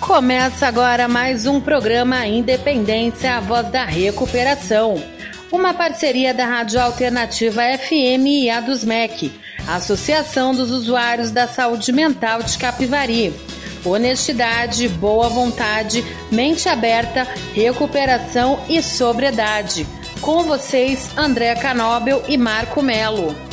Começa agora mais um programa Independência, a voz da recuperação. Uma parceria da Rádio Alternativa FM e a dos MEC, Associação dos Usuários da Saúde Mental de Capivari. Honestidade, boa vontade, mente aberta, recuperação e sobriedade. Com vocês, André Canóbel e Marco Melo.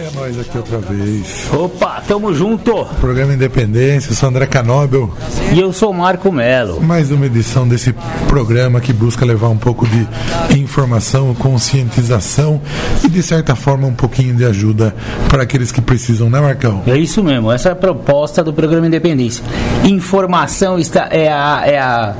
Olha nós aqui outra vez. Opa, tamo junto. Programa Independência, eu sou André Canóbel. E eu sou Marco Melo. Mais uma edição desse programa que busca levar um pouco de informação, conscientização e, de certa forma, um pouquinho de ajuda para aqueles que precisam, né, Marcão? É isso mesmo, essa é a proposta do programa Independência. Informação está, é a. É a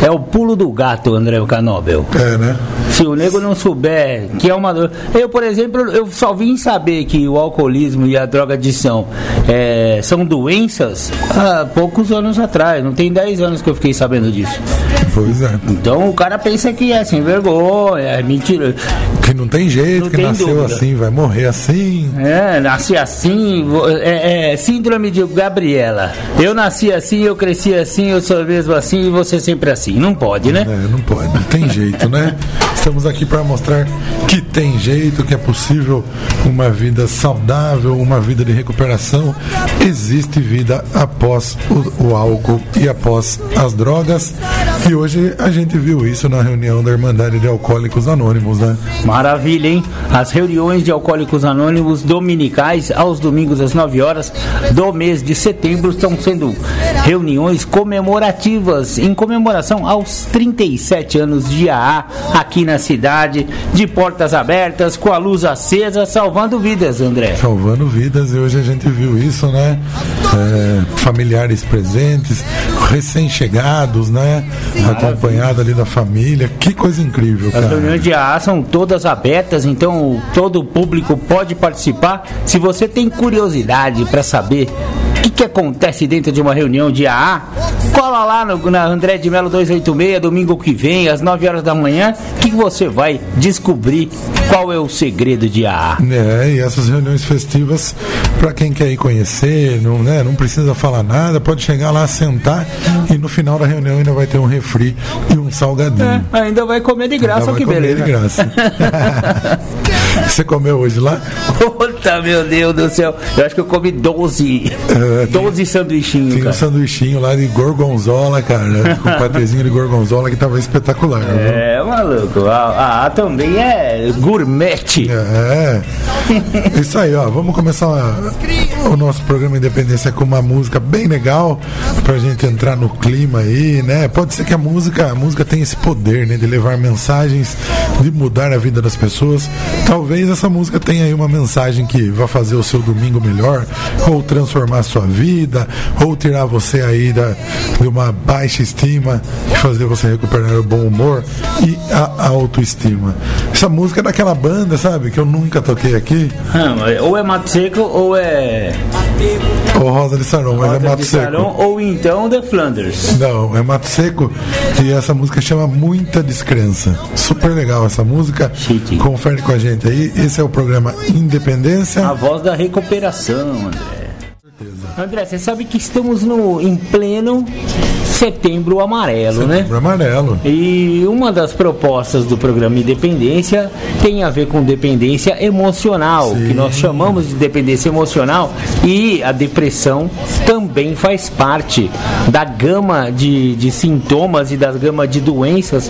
é o pulo do gato, André Canobel. É, né? Se o nego não souber que é uma dor. Eu, por exemplo, eu só vim saber que o alcoolismo e a drogadição é, são doenças há poucos anos atrás. Não tem 10 anos que eu fiquei sabendo disso. Pois é. Então o cara pensa que é sem vergonha, é mentira. Que não tem jeito, Não que tem nasceu dúvida. assim, vai morrer assim. É, nasci assim, é, é, síndrome de Gabriela. Eu nasci assim, eu cresci assim, eu sou mesmo assim e você sempre assim. Não pode, né? É, não pode, não tem jeito, né? Estamos aqui para mostrar que tem jeito, que é possível uma vida saudável, uma vida de recuperação. Existe vida após o, o álcool e após as drogas. E hoje a gente viu isso na reunião da Irmandade de Alcoólicos Anônimos, né? Maravilha, hein? As reuniões de Alcoólicos Anônimos dominicais, aos domingos às 9 horas do mês de setembro, estão sendo reuniões comemorativas em comemoração aos 37 anos de AA aqui na cidade, de portas abertas, com a luz acesa, salvando vidas, André. Salvando vidas, e hoje a gente viu isso, né? É, familiares presentes, recém-chegados, né? Acompanhado ali da família. Que coisa incrível, As cara. reuniões de AA são todas abertas, então todo o público pode participar. Se você tem curiosidade para saber o que, que acontece dentro de uma reunião de AA, cola lá no, na André de Melo 286, domingo que vem, às 9 horas da manhã, que você vai descobrir qual é o segredo de AA. É, e essas reuniões festivas, para quem quer ir conhecer, não, né, não precisa falar nada, pode chegar lá, sentar e no final da reunião ainda vai ter um refri e um salgadinho. É, ainda vai comer de Ainda graça, olha que comer beleza. de graça. Você comeu hoje lá? Puta, meu Deus do céu. Eu acho que eu comi 12, É, 12 sanduichinhos, Tinha um cara. sanduichinho lá de gorgonzola, cara, com patezinho de gorgonzola que tava espetacular. viu? É, maluco. A AA também é gourmet. É. Isso aí, ó. Vamos começar o nosso programa Independência com uma música bem legal pra gente entrar no clima aí, né? Pode ser que a música, a música tenha esse poder, né, de levar mensagens, de mudar a vida das pessoas. Talvez essa música tenha aí uma mensagem que vá fazer o seu domingo melhor, ou transformar a sua vida, ou tirar você aí da, de uma baixa estima e fazer você recuperar o bom humor e a, autoestima. Essa música é daquela banda, sabe, que eu nunca toquei aqui, Ah, ou é Mato Seco ou é ou Rosa de Saron, mas é Rota Mato de Seco. Saron, ou então The Flanders. Não, é Mato Seco e essa música chama Muita Descrença. Super legal essa música. Chique. Confere com a gente aí. Esse é o programa Independência. A voz da recuperação, André. André, você sabe que estamos no, em pleno setembro amarelo, né? Setembro Amarelo. E uma das propostas do programa Independência tem a ver com dependência emocional, Sim. que nós chamamos de dependência emocional, e a depressão também faz parte da gama de, de sintomas e das gama de doenças,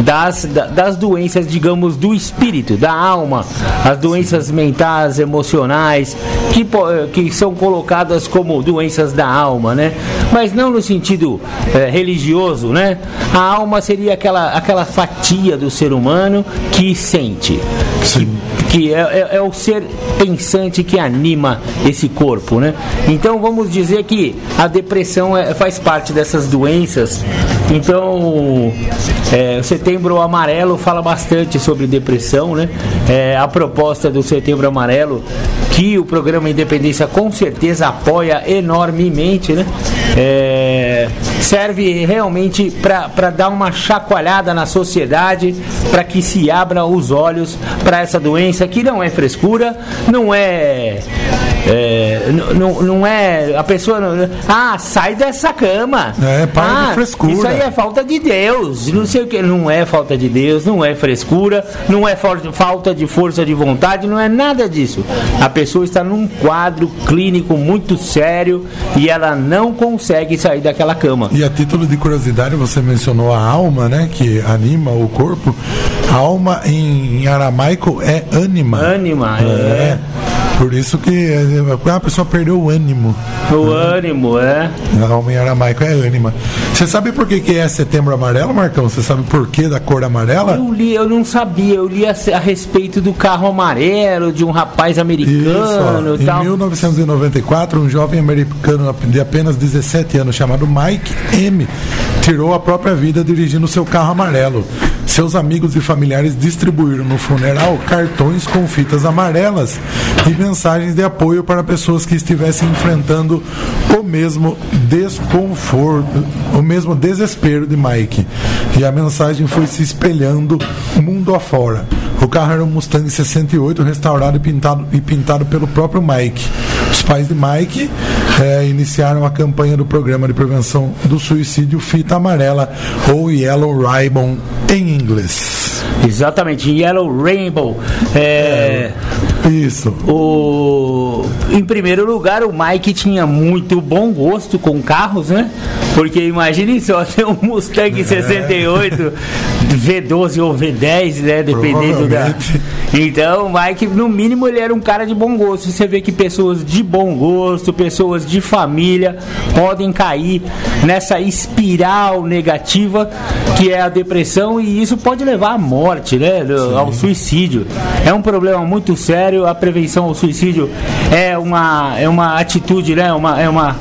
das, da- das doenças, digamos, do espírito, da alma, as doenças mentais, emocionais, que, que são colocadas como doenças da alma, né? Mas não no sentido eh, religioso, né? A alma seria aquela, aquela fatia do ser humano que sente, que, que é, é- é o ser pensante que anima esse corpo, né? Então vamos dizer que a depressão é- faz parte dessas doenças. Então, é, Setembro Amarelo fala bastante sobre depressão, né? É, a proposta do Setembro Amarelo, que o programa Independência com certeza apoia enormemente, né? É, serve realmente para dar uma chacoalhada na sociedade, para que se abra os olhos para essa doença que não é frescura, não é é, não, não é. A pessoa. Não, ah, sai dessa cama. É, para ah, de frescura. Isso aí é falta de Deus. Não sei o que. Não é falta de Deus, não é frescura, não é falta de força de vontade, não é nada disso. A pessoa está num quadro clínico muito sério e ela não consegue sair daquela cama. E a título de curiosidade, você mencionou a alma, né? Que anima o corpo. A alma em, em aramaico é ânima. Ânima, é. é. Por isso que a pessoa perdeu o ânimo. O ânimo, é. A alma em aramaico é ânima. Você sabe por que, que é setembro amarelo, Marcão? Você sabe por que da cor amarela? Eu li, eu não sabia. Eu li a, a respeito do carro amarelo, de um rapaz americano Isso, Em 1994, um jovem americano de apenas 17 anos, chamado Mike M., tirou a própria vida dirigindo seu carro amarelo. Seus amigos e familiares distribuíram no funeral cartões com fitas amarelas e mensagens de apoio para pessoas que estivessem enfrentando o mesmo desconforto, o mesmo desespero de Mike. E a mensagem foi se espelhando mundo afora. O carro era um Mustang 68 restaurado e pintado, e pintado pelo próprio Mike. Os pais de Mike é, iniciaram a campanha do programa de prevenção do suicídio Fita Amarela ou Yellow Ribbon em inglês. Exatamente, Yellow Rainbow. É, é, isso. O, em primeiro lugar, o Mike tinha muito bom gosto com carros, né? Porque imagine só ter um Mustang é. 68 V12 ou V10, né? Dependendo da. Então, o Mike, no mínimo, ele era um cara de bom gosto. Você vê que pessoas de bom gosto, pessoas de família, podem cair nessa espiral negativa que é a depressão e isso pode levar à morte, né? Ao suicídio. É um problema muito sério. A prevenção ao suicídio é uma, é uma atitude, né? Uma, é uma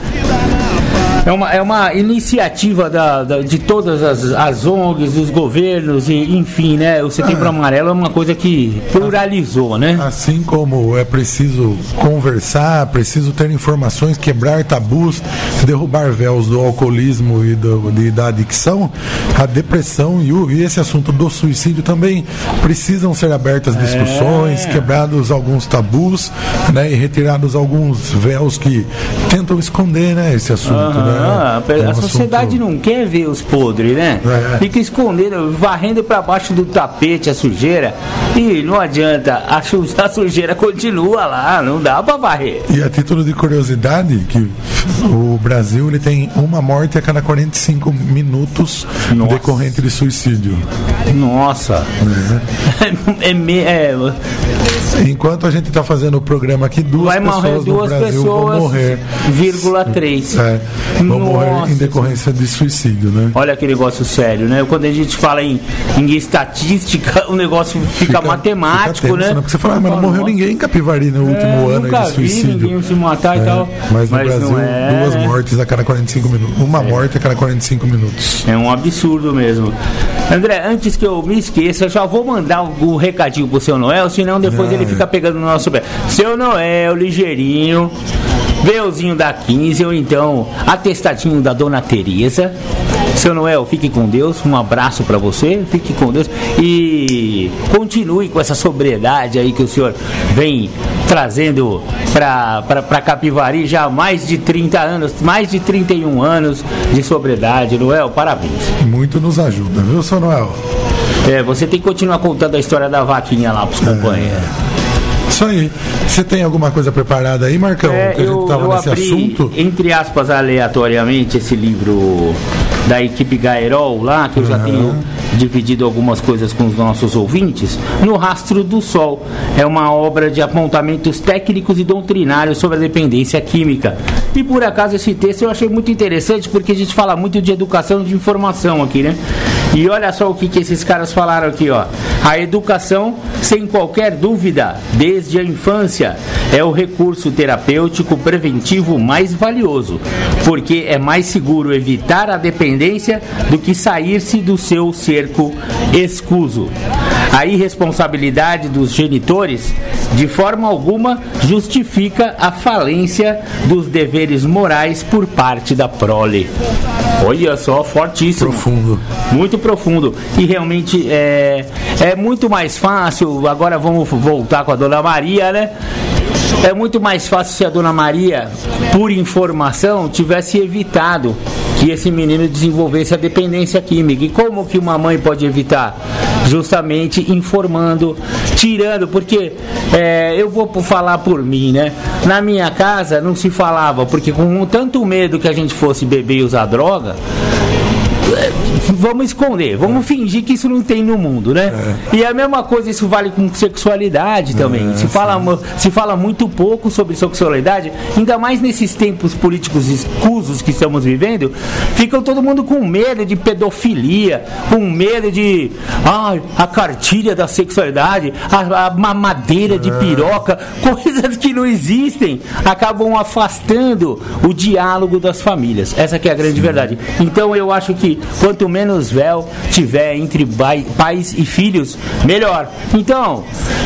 é uma, é uma iniciativa da, da de todas as, as ONGs, os governos, e, enfim, né? O Setembro é. Amarelo é uma coisa que pluralizou, né? Assim como é preciso conversar, preciso ter informações, quebrar tabus, derrubar véus do alcoolismo e, do, e da adicção, a depressão e, o, e esse assunto do suicídio também precisam ser abertas é. discussões, é. quebrados alguns tabus, né? E retirados alguns véus que tentam esconder, né? Esse assunto, uhum. né? Ah, é a sociedade assunto... não quer ver os podres, né? É. Fica escondendo, varrendo para baixo do tapete a sujeira e não adianta, a, a sujeira continua lá, não dá para varrer. E a título de curiosidade, que o Brasil ele tem uma morte a cada 45 minutos Nossa. decorrente de suicídio. Nossa! É. é, é, Enquanto a gente está fazendo o programa aqui, duas Vai pessoas duas no Brasil pessoas, vão morrer. Vírgula 3. É, vão morrer em decorrência de suicídio, né? Olha que negócio sério, né? Quando a gente fala em, em estatística, o negócio fica, fica matemático, fica tenso, né? né? Porque você fala, ah, mas não morreu ninguém em Capivari no último é, ano nunca de suicídio. Se matar é, e tal. Mas no mas Brasil, é... duas mortes a cada 45 minutos. Uma é. morte a cada 45 minutos. É um absurdo mesmo. André, antes que eu me esqueça, eu já vou mandar um, um recadinho pro seu Noel, senão depois ele fica pegando no nosso pé. Seu Noel, ligeirinho. Beuzinho da 15 ou então atestadinho da Dona Teresa. Seu Noel, fique com Deus. Um abraço para você. Fique com Deus e continue com essa sobriedade aí que o senhor vem trazendo para Capivari já há mais de 30 anos, mais de 31 anos de sobriedade. Noel, parabéns. Muito nos ajuda, viu, seu Noel? É, você tem que continuar contando a história da vaquinha lá pros companheiros. É. Isso aí. Você tem alguma coisa preparada aí, Marcão? É, que a gente estava nesse abri, assunto? Entre aspas, aleatoriamente, esse livro da equipe Gaerol lá, que eu já tenho dividido algumas coisas com os nossos ouvintes, No Rastro do Sol. É uma obra de apontamentos técnicos e doutrinários sobre a dependência química. E por acaso esse texto eu achei muito interessante porque a gente fala muito de educação e de informação aqui, né? E olha só o que, que esses caras falaram aqui, ó. A educação, sem qualquer dúvida, desde a infância, é o recurso terapêutico preventivo mais valioso, porque é mais seguro evitar a dependência do que sair-se do seu cerco escuso. A irresponsabilidade dos genitores, de forma alguma, justifica a falência dos deveres morais por parte da prole. Olha só, fortíssimo. Profundo. Muito profundo. E realmente é, é muito mais fácil. Agora vamos voltar com a dona Maria, né? É muito mais fácil se a dona Maria, por informação, tivesse evitado que esse menino desenvolvesse a dependência química. E como que uma mãe pode evitar? Justamente informando, tirando, porque é, eu vou falar por mim, né? Na minha casa não se falava, porque com tanto medo que a gente fosse beber e usar droga, vamos esconder, vamos fingir que isso não tem no mundo, né? É. E a mesma coisa, isso vale com sexualidade também. É, se, fala, se fala muito pouco sobre sexualidade, ainda mais nesses tempos políticos escusos que estamos vivendo, ficam todo mundo com medo de pedofilia, com medo de ah, a cartilha da sexualidade, a, a mamadeira de é. piroca, coisas que não existem, acabam afastando o diálogo das famílias. Essa que é a grande Sim. verdade. Então eu acho que quanto menos véu tiver entre pais e filhos, melhor. Então,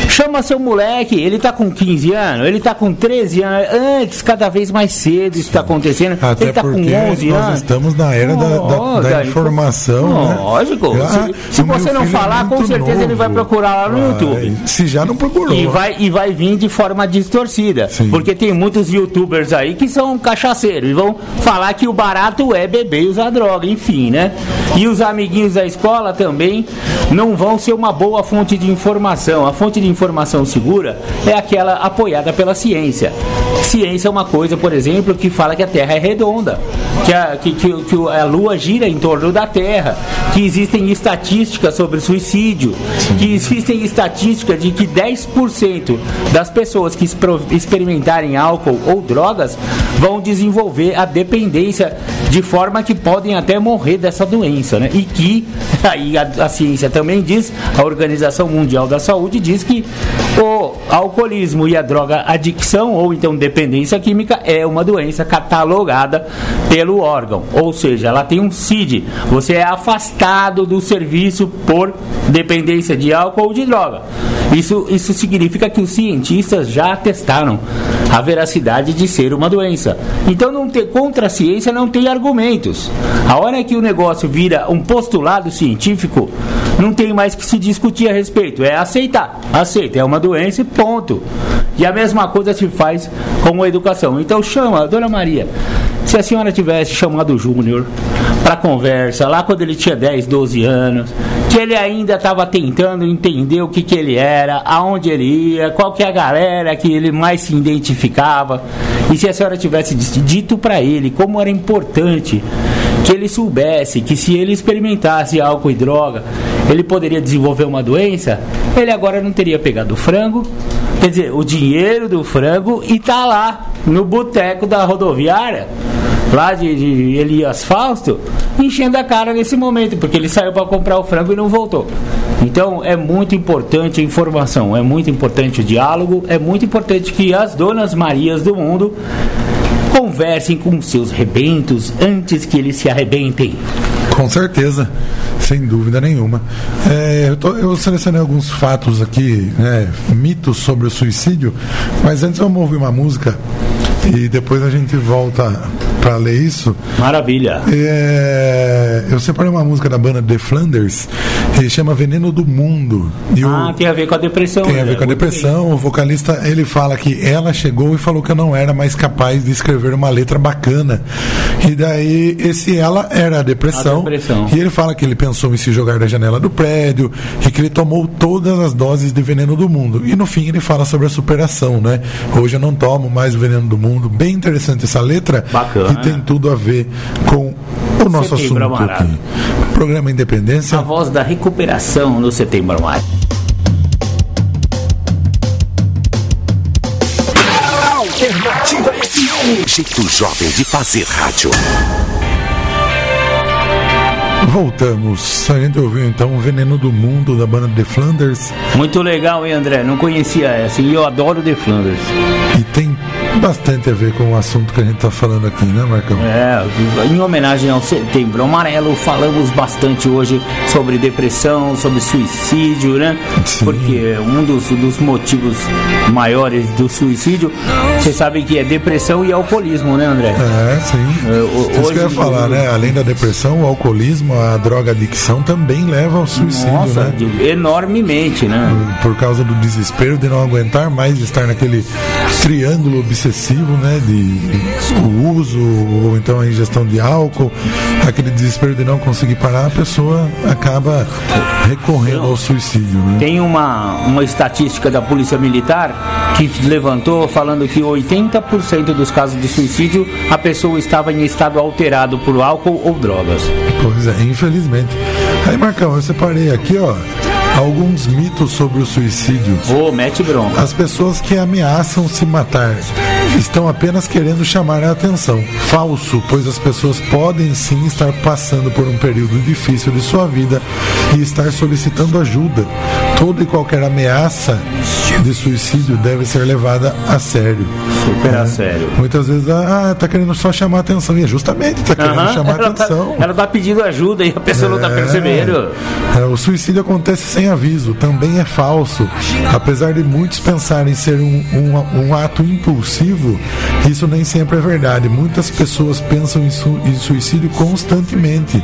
chama seu moleque, ele tá com 15 anos, ele tá com 13 anos, antes, cada vez mais cedo isso está acontecendo. Até ele tá com 11 nós anos. estamos na era da, da, da informação. Né? Lógico. Né? se, se você não falar, é com certeza novo. ele vai procurar lá no vai. YouTube. Se já não procurou. E vai, e vai vir de forma distorcida. Sim. Porque tem muitos youtubers aí que são cachaceiros e vão falar que o barato é beber e usar droga, enfim, né? E os amiguinhos da escola também não vão ser uma boa fonte de informação. A fonte de informação segura é aquela apoiada pela ciência. Ciência é uma coisa, por exemplo, que fala que a Terra é redonda, que a, que, que, que a Lua gira em torno da Terra, que existem estatísticas sobre suicídio, que existem estatísticas de que 10% das pessoas que experimentarem álcool ou drogas vão desenvolver a dependência de forma que podem até morrer dessa doença, né? E que aí a, a ciência também diz, a Organização Mundial da Saúde diz que o alcoolismo e a droga adicção ou então dependência química é uma doença catalogada pelo órgão, ou seja, ela tem um CID. Você é afastado do serviço por dependência de álcool ou de droga. Isso, isso significa que os cientistas já testaram a veracidade de ser uma doença. Então, não ter, contra a ciência não tem argumentos. A hora que o negócio vira um postulado científico, não tem mais que se discutir a respeito. É aceitar. Aceita, é uma doença ponto. E a mesma coisa se faz com a educação. Então chama, dona Maria, se a senhora tivesse chamado o Júnior para conversa lá quando ele tinha 10, 12 anos, que ele ainda estava tentando entender o que, que ele era, aonde ele ia, qual que é a galera que ele mais se identificava, e se a senhora tivesse dito para ele como era importante que ele soubesse que se ele experimentasse álcool e droga, ele poderia desenvolver uma doença, ele agora não teria pegado o frango, quer dizer, o dinheiro do frango e tá lá no boteco da rodoviária lá de, de Elias Fausto, enchendo a cara nesse momento, porque ele saiu para comprar o frango e não voltou. Então é muito importante a informação, é muito importante o diálogo, é muito importante que as donas Marias do mundo conversem com seus rebentos antes que eles se arrebentem. Com certeza, sem dúvida nenhuma. É, eu, tô, eu, selecionei alguns fatos aqui, né, mitos sobre o suicídio, mas antes vamos ouvir uma música e depois a gente volta para ler isso. Maravilha. É, eu separei uma música da banda The Flanders que chama Veneno do Mundo. E ah, o, tem a ver com a depressão. Tem a ver né? com a depressão. O vocalista ele fala que ela chegou e falou que eu não era mais capaz de escrever uma letra bacana. E daí esse ela era a depressão. A depressão. E ele fala que ele pensou em se jogar da janela do prédio e que ele tomou todas as doses de veneno do mundo. E no fim ele fala sobre a superação, né? Hoje eu não tomo mais o veneno do mundo. Bem interessante essa letra. Bacana que tem tudo a ver com o nosso Setembro assunto Amarado. aqui. Programa Independência. A voz da recuperação no Setembro Amarado. Alternativa FM. Jeito jovem de fazer rádio. Voltamos. A gente ouviu então o Veneno do Mundo da banda The Flanders. Muito legal, hein, André? Não conhecia essa e eu adoro The Flanders. E tem bastante a ver com o assunto que a gente está falando aqui, né, Marcão? É, em homenagem ao Setembro Amarelo, falamos bastante hoje sobre depressão, sobre suicídio, né? Sim. Porque um dos, dos motivos maiores do suicídio, você sabe que é depressão e alcoolismo, né, André? É, sim. É, hoje, Isso que eu ia falar, né? Além da depressão, o alcoolismo, a droga adicção também leva ao suicídio, Nossa, né? enormemente, né? Por causa do desespero de não aguentar mais estar naquele triângulo obsessivo, né, de o uso ou então a ingestão de álcool, aquele desespero de não conseguir parar, a pessoa acaba recorrendo ao suicídio. Né? Tem uma, uma estatística da Polícia Militar que levantou falando que 80% dos casos de suicídio a pessoa estava em estado alterado por álcool ou drogas. Pois é, infelizmente. Aí, Marcão, eu separei aqui, ó alguns mitos sobre o suicídio. Ô, oh, mete bronca. As pessoas que ameaçam se matar estão apenas querendo chamar a atenção. Falso, pois as pessoas podem sim estar passando por um período difícil de sua vida e estar solicitando ajuda. Toda e qualquer ameaça de suicídio deve ser levada a sério. Super é. a sério. Muitas vezes, ah, tá querendo só chamar atenção. E é justamente tá querendo chamar a tá- atenção. Tá, ela tá pedindo ajuda e a pessoa é, não tá é. percebendo. É, o suicídio acontece sem aviso, também é falso. Apesar de muitos pensarem ser um, um, um ato impulsivo, isso nem sempre é verdade. Muitas pessoas pensam em, su em suicídio constantemente.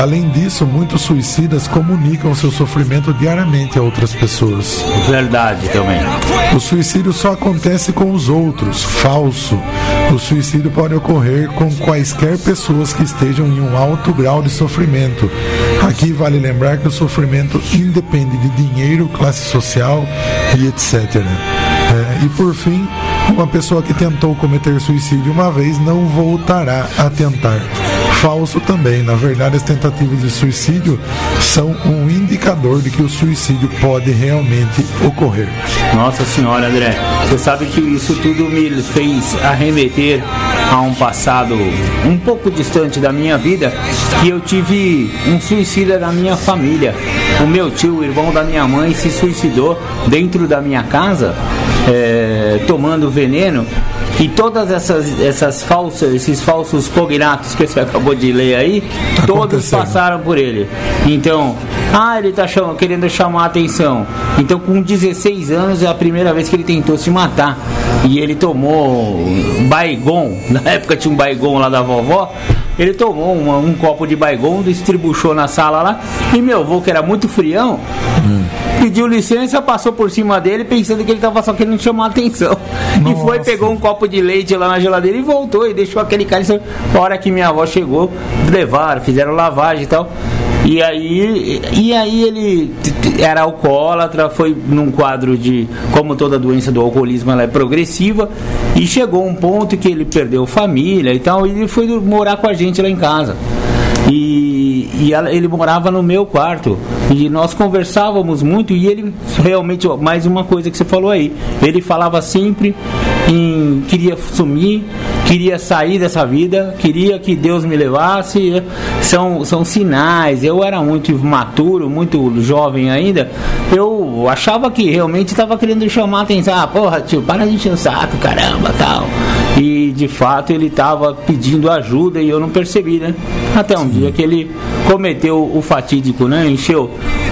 Além disso, muitos suicidas comunicam seu sofrimento diariamente a outras pessoas. Verdade também. O suicídio só acontece com os outros. Falso. O suicídio pode ocorrer com quaisquer pessoas que estejam em um alto grau de sofrimento. Aqui vale lembrar que o sofrimento independe de dinheiro, classe social e etc. É, e por fim, uma pessoa que tentou cometer suicídio uma vez não voltará a tentar. Falso também. Na verdade, as tentativas de suicídio são um indicador de que o suicídio pode realmente ocorrer. Nossa Senhora, André, você sabe que isso tudo me fez arremeter a um passado um pouco distante da minha vida, que eu tive um suicida da minha família. O meu tio, o irmão da minha mãe, se suicidou dentro da minha casa é, tomando veneno e todas essas, essas falsas, esses falsos cognatos que você acabou de ler aí, tá todos passaram por ele. Então, ah, ele está querendo chamar a atenção. Então, com 16 anos é a primeira vez que ele tentou se matar. E ele tomou baigon, na época tinha um baigon lá da vovó. Ele tomou uma, um copo de baigon, distribuiu na sala lá. E meu avô, que era muito frião, hum pediu licença, passou por cima dele, pensando que ele estava só querendo chamar a atenção. Nossa. E foi, pegou um copo de leite lá na geladeira e voltou e deixou aquele cara. A hora que minha avó chegou, levaram, fizeram lavagem e tal. E aí, e aí ele era alcoólatra, foi num quadro de, como toda doença do alcoolismo, ela é progressiva, e chegou um ponto que ele perdeu família e tal, e ele foi morar com a gente lá em casa. E, e ela, ele morava no meu quarto. E nós conversávamos muito e ele realmente, mais uma coisa que você falou aí, ele falava sempre em queria sumir, queria sair dessa vida, queria que Deus me levasse. São, são sinais. Eu era muito imaturo, muito jovem ainda. Eu achava que realmente estava querendo chamar a atenção. Ah, porra, tio, para de encher o saco, caramba, tal. E de fato ele estava pedindo ajuda e eu não percebi, né? Até um Sim. dia que ele cometeu o fatídico, né? Encheu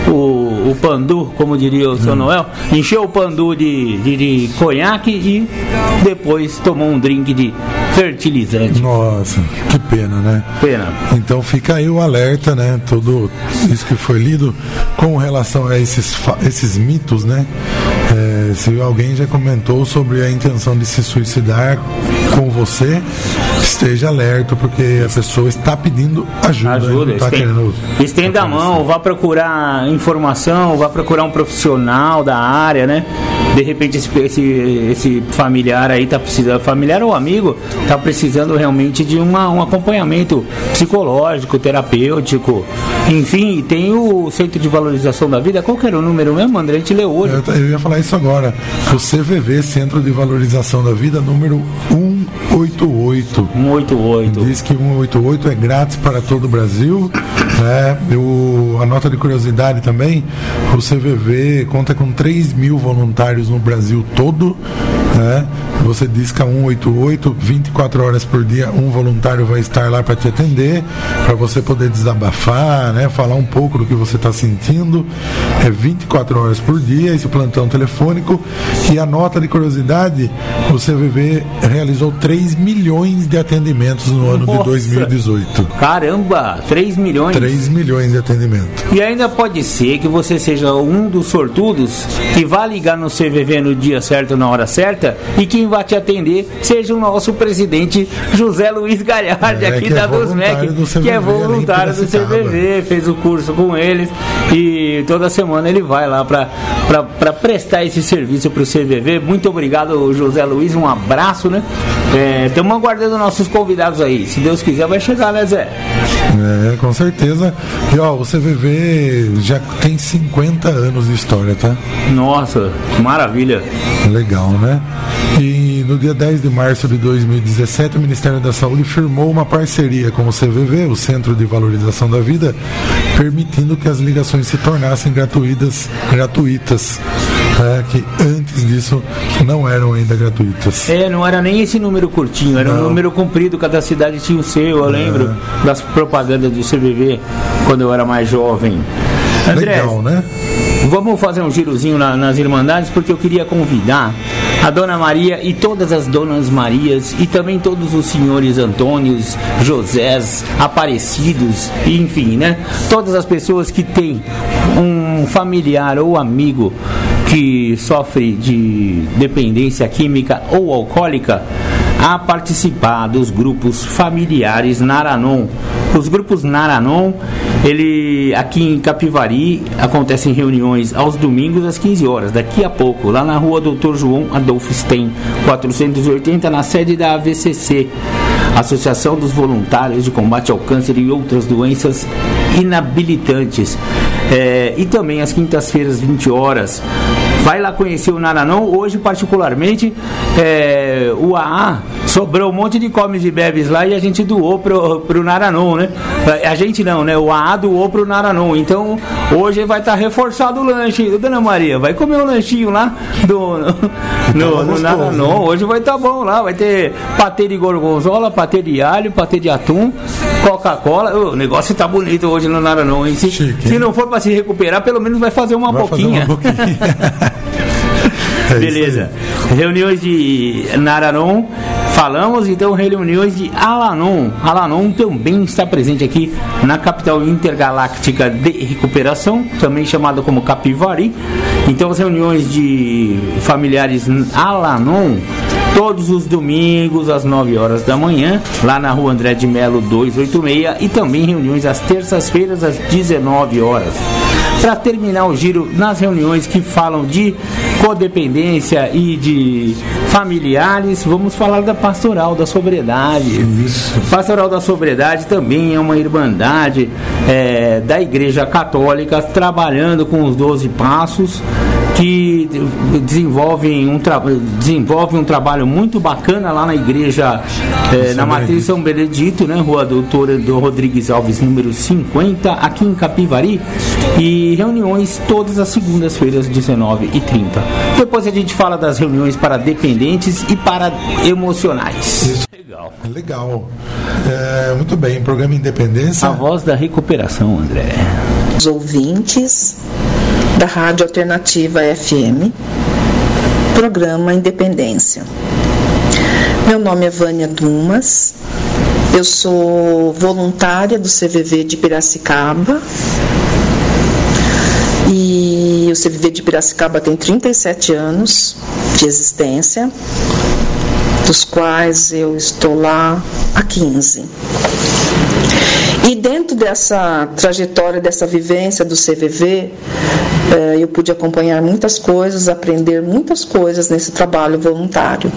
o, o pandu, como diria o seu hum. Noel, encheu o pandu de, de, de conhaque e depois tomou um drink de fertilizante. Nossa, que pena, né? Pena. Então fica aí o alerta, né? Tudo isso que foi lido com relação a esses, esses mitos, né? É, se alguém já comentou sobre a intenção de se suicidar com você, esteja alerta, porque a pessoa está pedindo ajuda. Ajuda, está querendo, estenda a mão, vá procurar informação, vá procurar um profissional da área, né? De repente esse, esse, esse familiar aí está precisando, familiar ou amigo, está precisando realmente de uma, um acompanhamento psicológico, terapêutico. Enfim, tem o Centro de Valorização da Vida. Qual que era o número mesmo, André? A gente leu hoje. Eu, eu ia falar isso agora. O CVV, Centro de Valorização da Vida, número 188 188. 188. Diz que 188 é grátis para todo o Brasil. Né? Eu, a nota de curiosidade também, o CVV conta com 3 mil voluntários no Brasil todo. Né? Você disca 188, 24 horas por dia, um voluntário vai estar lá para te atender, para você poder desabafar, né? falar um pouco do que você está sentindo. É 24 horas por dia esse plantão telefônico. E a nota de curiosidade, o CVV realizou 3 milhões de atendimentos no ano Nossa. de 2018. Caramba, 3 milhões. 3 milhões de atendimentos. E ainda pode ser que você seja um dos sortudos que vá ligar no CVV no dia certo, na hora certa, e quem vai te atender seja o nosso presidente José Luiz Galhardi, É, aqui é da voluntário DUSMEC, do CVV, que é voluntário do Piracicaba. CVV, fez o curso com eles e toda semana ele vai lá para prestar esse serviço para o CVV. Muito obrigado, José Luiz, um abraço, né? Estamos aguardando nossos convidados aí. Se Deus quiser, vai chegar, né, Zé? É, com certeza. E ó, o CVV já tem 50 anos de história, tá? Nossa, maravilha. Legal, né? E no dia 10 de março de 2017, o Ministério da Saúde firmou uma parceria com o CVV, o Centro de Valorização da Vida, permitindo que as ligações se tornassem gratuitas, gratuitas né? que antes disso não eram ainda gratuitas. É, não era nem esse número curtinho, era um Não. número comprido, cada cidade tinha o seu, eu lembro das propagandas do CVV quando eu era mais jovem. André, Legal, né? vamos fazer um girozinho na- nas Irmandades, porque eu queria convidar a Dona Maria e todas as Donas Marias e também todos os senhores Antônios, Josés, Aparecidos, enfim, né? Todas as pessoas que têm um familiar ou amigo que sofre de dependência química ou alcoólica a participar dos grupos familiares Naranon. Os grupos Naranon, ele aqui em Capivari acontecem reuniões aos domingos às 15 horas, daqui a pouco, lá na rua Doutor João Adolfo Stein, 480, na sede da AVCC, Associação dos Voluntários de Combate ao Câncer e outras doenças inabilitantes. É, e também às quintas-feiras, 20 horas. Vai lá conhecer o Naranon. Hoje, particularmente, é, o AA sobrou um monte de comes e bebes lá e a gente doou pro, pro Naranon, né? A gente não, né? O AA doou pro Naranon. Então, hoje vai estar reforçado o lanche. Dona Maria, vai comer um lanchinho lá do, no, no, no gostoso, Naranon. né? Hoje vai estar bom lá. Vai ter patê de gorgonzola, patê de alho, patê de atum, Coca-Cola. O negócio tá bonito hoje no Naranon. hein? Se, Chique, se não for para se recuperar, pelo menos vai fazer uma Vai fazer boquinha. uma boquinha. É Beleza. Reuniões de Naranon, falamos então reuniões de Alanon. Alanon também está presente aqui na capital intergaláctica de recuperação, também chamada como Capivari. Então as reuniões de familiares Alanon todos os domingos às 9 horas da manhã, lá na rua André de Melo 286 e também reuniões às terças-feiras às 19 horas. Para terminar o giro nas reuniões que falam de codependência e de familiares, vamos falar da pastoral da sobriedade. Isso. Pastoral da Sobriedade também é uma irmandade é, da Igreja Católica trabalhando com os 12 passos que desenvolvem um, tra desenvolve um trabalho muito bacana lá na igreja é, na matriz São Benedito, né, Rua Doutor do Rodrigues Alves, número 50, aqui em Capivari, e reuniões todas as segundas-feiras, 19 e 30. Depois a gente fala das reuniões para dependentes e para emocionais. Legal. Legal. É, muito bem, programa Independência. A voz da recuperação, André. os ouvintes da Rádio Alternativa FM, programa Independência. Meu nome é Vânia Dumas, eu sou voluntária do CVV de Piracicaba e o CVV de Piracicaba tem 37 anos de existência, dos quais eu estou lá há 15. E dentro dessa trajetória, dessa vivência do CVV, eh, eu pude acompanhar muitas coisas, aprender muitas coisas nesse trabalho voluntário,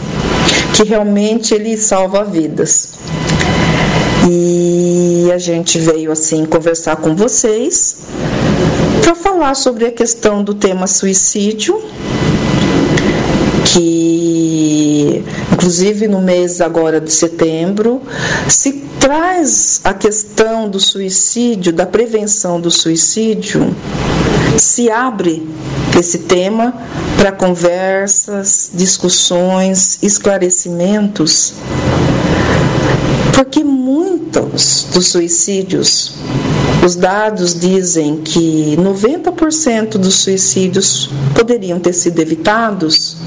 que realmente ele salva vidas. E a gente veio assim conversar com vocês para falar sobre a questão do tema suicídio, que, inclusive no mês agora de setembro, se traz a questão do suicídio, da prevenção do suicídio, se abre esse tema para conversas, discussões, esclarecimentos, porque muitos dos suicídios, os dados dizem que 90% dos suicídios poderiam ter sido evitados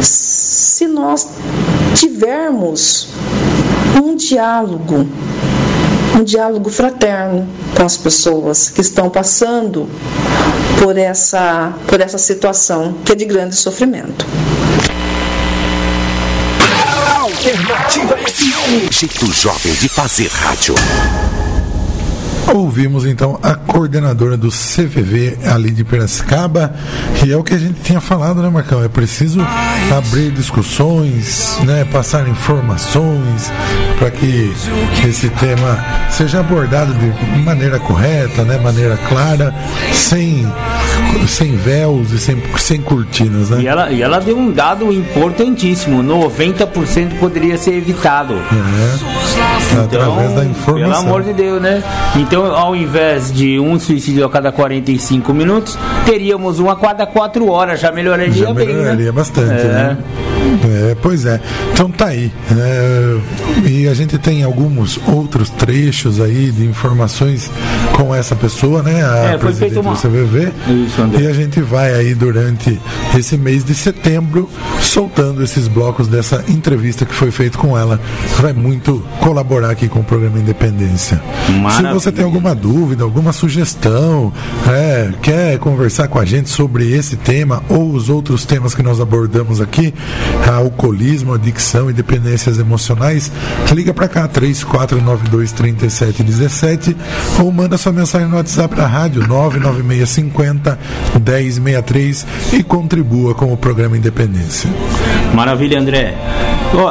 se nós tivermos um diálogo, um diálogo fraterno com as pessoas que estão passando por essa, por essa situação que é de grande sofrimento. Alternativa FM. Jeito jovem de fazer rádio. Ouvimos então a coordenadora do CVV ali de Piracicaba, e é o que a gente tinha falado, né, Marcão? É preciso abrir discussões, né, passar informações para que esse tema seja abordado de maneira correta, né, maneira clara, sem sem véus e sem, sem cortinas, né? E ela, e ela deu um dado importantíssimo: 90% poderia ser evitado. É, Então, através da informação. pelo amor de Deus, né? Então, ao invés de um suicídio a cada 45 minutos, teríamos um a cada 4 horas. Já melhoraria Já bem, melhoraria né? bastante, É. né? É, pois é. Então tá aí. É, e a gente tem alguns outros trechos aí de informações com essa pessoa, né? A É, foi presidente feito uma- do CVV. Isso. E a gente vai aí durante esse mês de setembro soltando esses blocos dessa entrevista que foi feita com ela. Vai muito colaborar aqui com o programa Independência. Maravilha. Se você tem alguma dúvida, alguma sugestão, é, quer conversar com a gente sobre esse tema ou os outros temas que nós abordamos aqui, alcoolismo, adicção e dependências emocionais, liga para cá 3492 3717 ou manda sua mensagem no WhatsApp da rádio 99650 1063 e contribua com o programa Independência. Maravilha, André.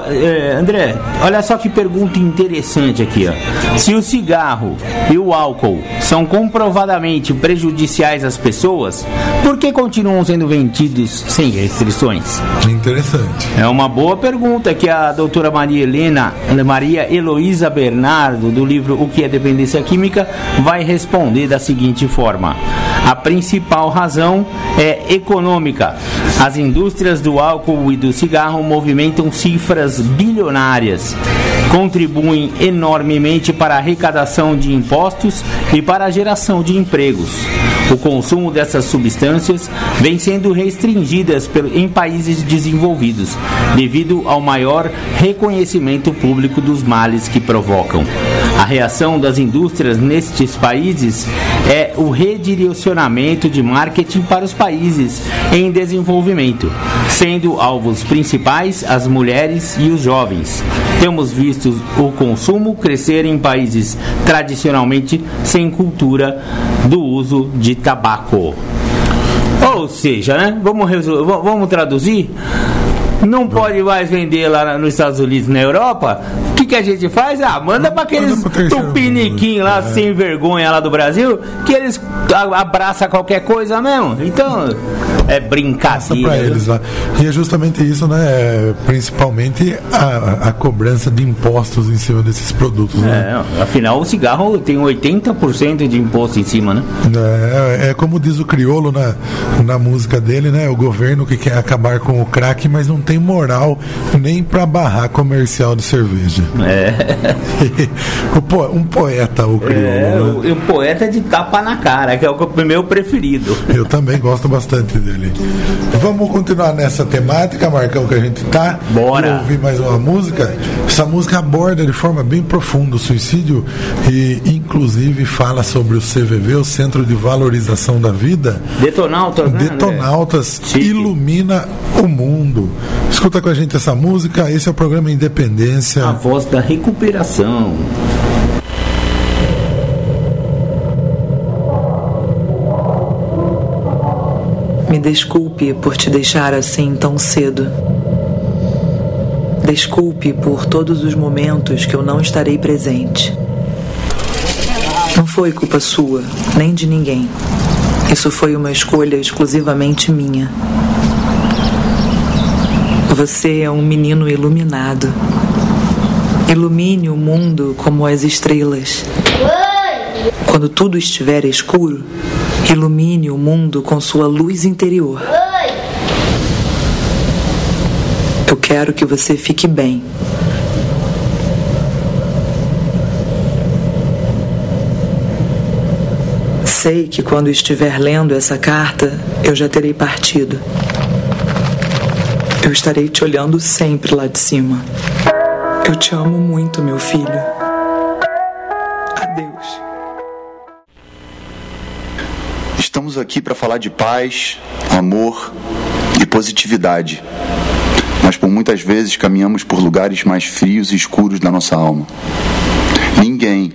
É, André, olha só que pergunta interessante aqui. Ó. Se o cigarro e o álcool são comprovadamente prejudiciais às pessoas, por que continuam sendo vendidos sem restrições? Interessante. É uma boa pergunta que a doutora Maria Helena, Maria Heloísa Bernardo, do livro O que é Dependência Química, vai responder da seguinte forma: A principal razão é econômica. As indústrias do álcool e do cigarro movimentam cifras bilionárias, contribuem enormemente para a arrecadação de impostos e para a geração de empregos. O consumo dessas substâncias vem sendo restringidas em países desenvolvidos, devido ao maior reconhecimento público dos males que provocam. A reação das indústrias nestes países é o redirecionamento de marketing para os países em desenvolvimento, sendo alvos principais as mulheres e os jovens. Temos visto o consumo crescer em países tradicionalmente sem cultura do uso de tabaco. Ou seja, né? Vamos, vamos traduzir? Não pode mais vender lá nos Estados Unidos, na Europa. O que, que a gente faz? Ah, manda para aqueles tupiniquim lá. É. sem vergonha lá do Brasil, que eles abraçam qualquer coisa mesmo. Então, é brincadeira. viu? eles lá. E é justamente isso, né? Principalmente a, a cobrança de impostos em cima desses produtos, né? É, afinal, o cigarro tem 80% de imposto em cima, né? É, é como diz o criolo na, na música dele, né? O governo que quer acabar com o crack, mas não tem moral nem para barrar comercial de cerveja. É. Po- um poeta, o. É, né? o, o poeta de tapa na cara, que é o meu preferido. Eu também gosto bastante dele. Vamos continuar nessa temática, Marcão, que a gente tá. Bora. Ouvir mais uma música. Essa música aborda de forma bem profunda o suicídio e, inclusive, fala sobre o CVV, o Centro de Valorização da Vida. Detonautas, né? Detonautas Chique. ilumina o mundo. Escuta com a gente essa música. Esse é o programa Independência. A voz da recuperação. Me desculpe por te deixar assim tão cedo. Desculpe por todos os momentos que eu não estarei presente. Não foi culpa sua, nem de ninguém. Isso foi uma escolha exclusivamente minha. Você é um menino iluminado. Ilumine o mundo como as estrelas. Quando tudo estiver escuro, ilumine o mundo com sua luz interior. Eu quero que você fique bem. Sei que quando estiver lendo essa carta, eu já terei partido. Eu estarei te olhando sempre lá de cima. Eu te amo muito, meu filho. Adeus. Estamos aqui para falar de paz, amor e positividade. Mas por muitas vezes caminhamos por lugares mais frios e escuros da nossa alma. Ninguém,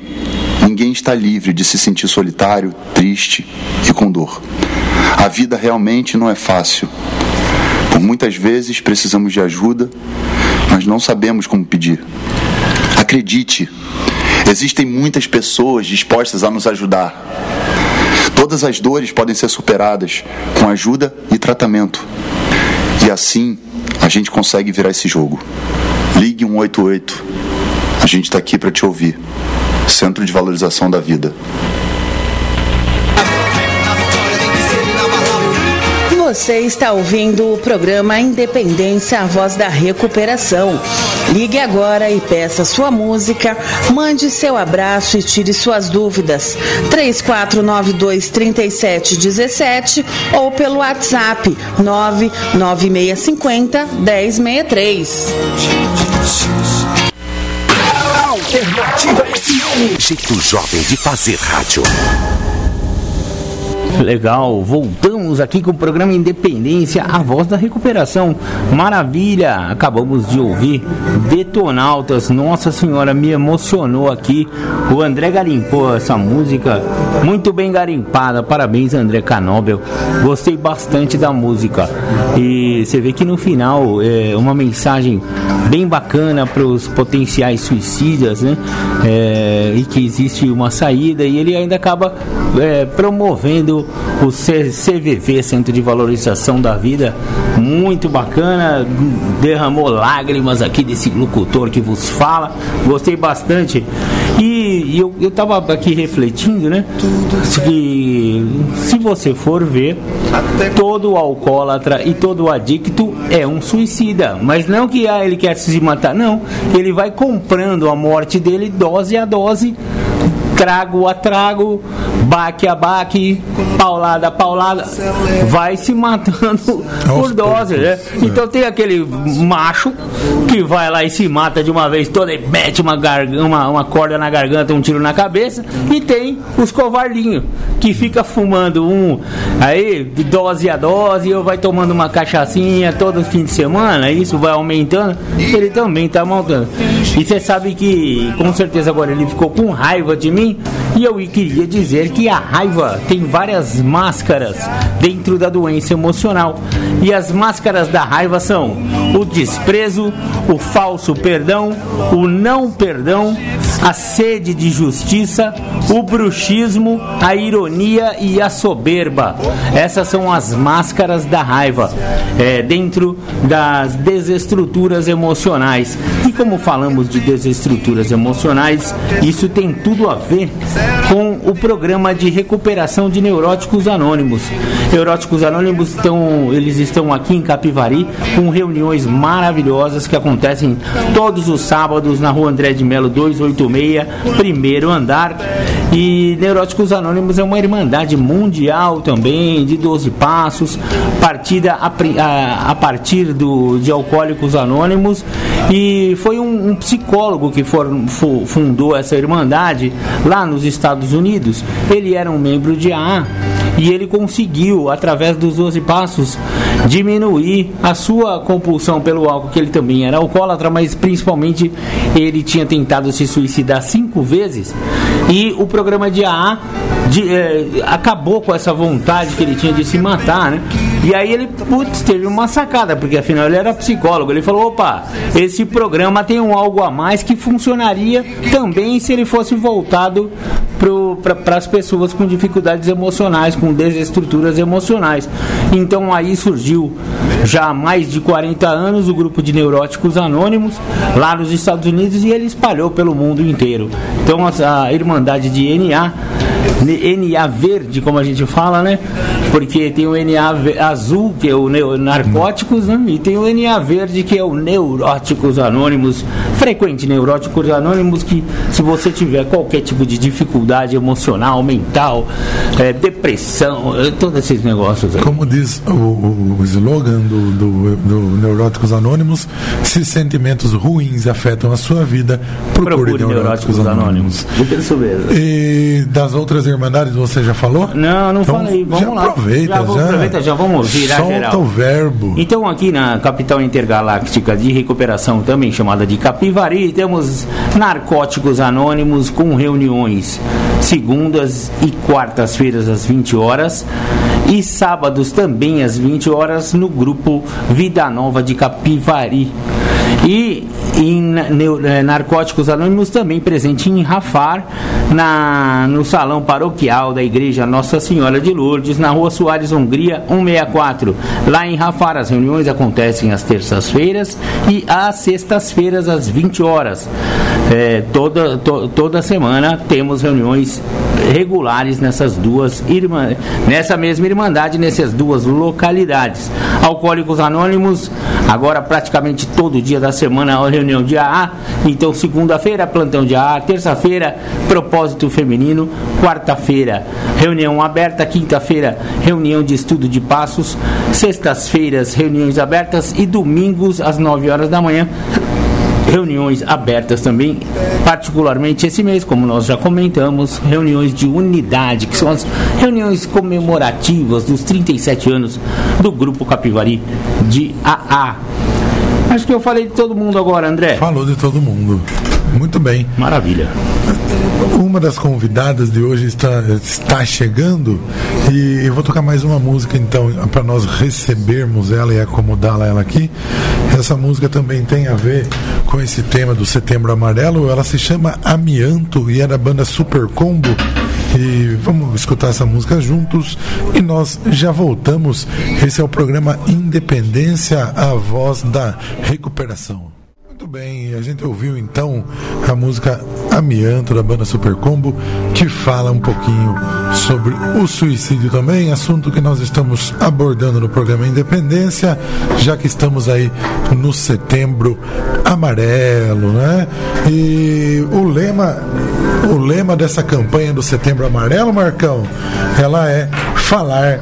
ninguém está livre de se sentir solitário, triste e com dor. A vida realmente não é fácil. Por muitas vezes precisamos de ajuda, mas não sabemos como pedir. Acredite, existem muitas pessoas dispostas a nos ajudar. Todas as dores podem ser superadas com ajuda e tratamento. E assim a gente consegue virar esse jogo. Ligue 188. A gente está aqui para te ouvir. Centro de Valorização da Vida. Você está ouvindo o programa Independência, a voz da recuperação. Ligue agora e peça sua música, mande seu abraço e tire suas dúvidas. 3492-3717 ou pelo WhatsApp 99650 1063. Alternativa FM. Jeito jovem de fazer rádio. Legal, voltamos aqui com o programa Independência, a voz da recuperação. Maravilha! Acabamos de ouvir Detonautas. Nossa Senhora, me emocionou aqui. O André garimpou essa música muito bem garimpada. Parabéns, André Canobel. Gostei bastante da música. E você vê que no final é uma mensagem bem bacana para os potenciais suicidas, né? É, e que existe uma saída e ele ainda acaba é, promovendo o CVV, Centro de Valorização da Vida, muito bacana, derramou lágrimas aqui desse locutor que vos fala, gostei bastante. E eu, eu tava aqui refletindo, né? Que se você for ver, todo alcoólatra e todo adicto é um suicida. Mas não que ah, ele quer se matar, não. Ele vai comprando a morte dele dose a dose trago a trago, baque a baque, paulada a paulada, vai se matando por dose, né? Então tem aquele macho que vai lá e se mata de uma vez toda e mete uma, uma, uma corda na garganta, um tiro na cabeça, e tem os covardinhos que fica fumando um aí, dose a dose, ou vai tomando uma cachaçinha todo fim de semana, isso vai aumentando, ele também tá montando. E você sabe que com certeza agora ele ficou com raiva de mim e eu queria dizer que a raiva tem várias máscaras dentro da doença emocional. E as máscaras da raiva são o desprezo, o falso perdão, o não perdão, a sede de justiça, o bruxismo, a ironia e a soberba. Essas são as máscaras da raiva é, dentro das desestruturas emocionais. Como falamos de desestruturas emocionais, isso tem tudo a ver com o programa de recuperação de neuróticos anônimos. Neuróticos anônimos estão, eles estão aqui em Capivari com reuniões maravilhosas que acontecem todos os sábados na Rua André de Melo 286, primeiro andar. E Neuróticos Anônimos é uma irmandade mundial também, de 12 passos, partida a, a, a partir do, de Alcoólicos Anônimos. E foi um, um psicólogo que for, fundou essa irmandade lá nos Estados Unidos. Ele era um membro de AA e ele conseguiu, através dos 12 passos, diminuir a sua compulsão pelo álcool, que ele também era alcoólatra, mas principalmente ele tinha tentado se suicidar cinco vezes. E o programa de AA de, eh, acabou com essa vontade que ele tinha de se matar, né? E aí ele, putz, teve uma sacada, porque afinal ele era psicólogo. Ele falou: opa, esse programa tem um algo a mais que funcionaria também se ele fosse voltado para as pessoas com dificuldades emocionais, com desestruturas emocionais. Então aí surgiu já há mais de 40 anos, o grupo de neuróticos anônimos, lá nos Estados Unidos, e ele espalhou pelo mundo inteiro. Então a, a Irmandade de NA NA verde, como a gente fala, né? Porque tem o NA azul, que é o narcóticos, né? E tem o NA verde, que é o neuróticos anônimos, frequente neuróticos anônimos, que se você tiver qualquer tipo de dificuldade emocional, mental, é, depressão, é, todos esses negócios aí. Como diz o, o slogan do, do, do, Neuróticos Anônimos, se sentimentos ruins afetam a sua vida, procure, procure Neuróticos, neuróticos Anônimos. anônimos. Isso mesmo. E das outras Irmandades você já falou? Não, não então, falei. Vamos já lá. Aproveita, já, já. Aproveita, já vamos virar Solta geral. o verbo. Então, aqui na capital intergaláctica de recuperação, também chamada de Capivari, temos narcóticos anônimos com reuniões segundas e quartas-feiras às 20 horas e sábados também às 20 horas no grupo Vida Nova de Capivari. E em eh, Narcóticos Anônimos também presente em Rafar, na, no salão paroquial da Igreja Nossa Senhora de Lourdes, na rua Soares Hungria 164. Lá em Rafar, as reuniões acontecem às terças-feiras e às sextas-feiras às 20 horas. É, toda, to, toda semana temos reuniões regulares nessas duas irmã, nessa mesma irmandade, nessas duas localidades. Alcoólicos Anônimos, agora praticamente todo dia da semana reunião de AA. Então, segunda-feira, plantão de AA, terça-feira, propósito feminino, quarta-feira, reunião aberta, quinta-feira, reunião de estudo de passos, sextas-feiras, reuniões abertas. E domingos às 9 horas da manhã reuniões abertas também, particularmente esse mês, como nós já comentamos, reuniões de unidade, que são as reuniões comemorativas dos 37 anos do Grupo Capivari de AA. Acho que eu falei de todo mundo agora, André. Falou de todo mundo. Muito bem. Maravilha. Uma das convidadas de hoje está, está chegando e eu vou tocar mais uma música então para nós recebermos ela e acomodá-la ela aqui. Essa música também tem a ver com esse tema do Setembro Amarelo. Ela se chama Amianto e é da banda Super Combo. E vamos escutar essa música juntos e nós já voltamos. Esse é o programa Independência, a voz da recuperação. Bem, a gente ouviu então a música Amianto da banda Super Combo, que fala um pouquinho sobre o suicídio também, assunto que nós estamos abordando no programa Independência, já que estamos aí no setembro amarelo, né? E o lema, o lema dessa campanha do setembro amarelo, Marcão, ela é falar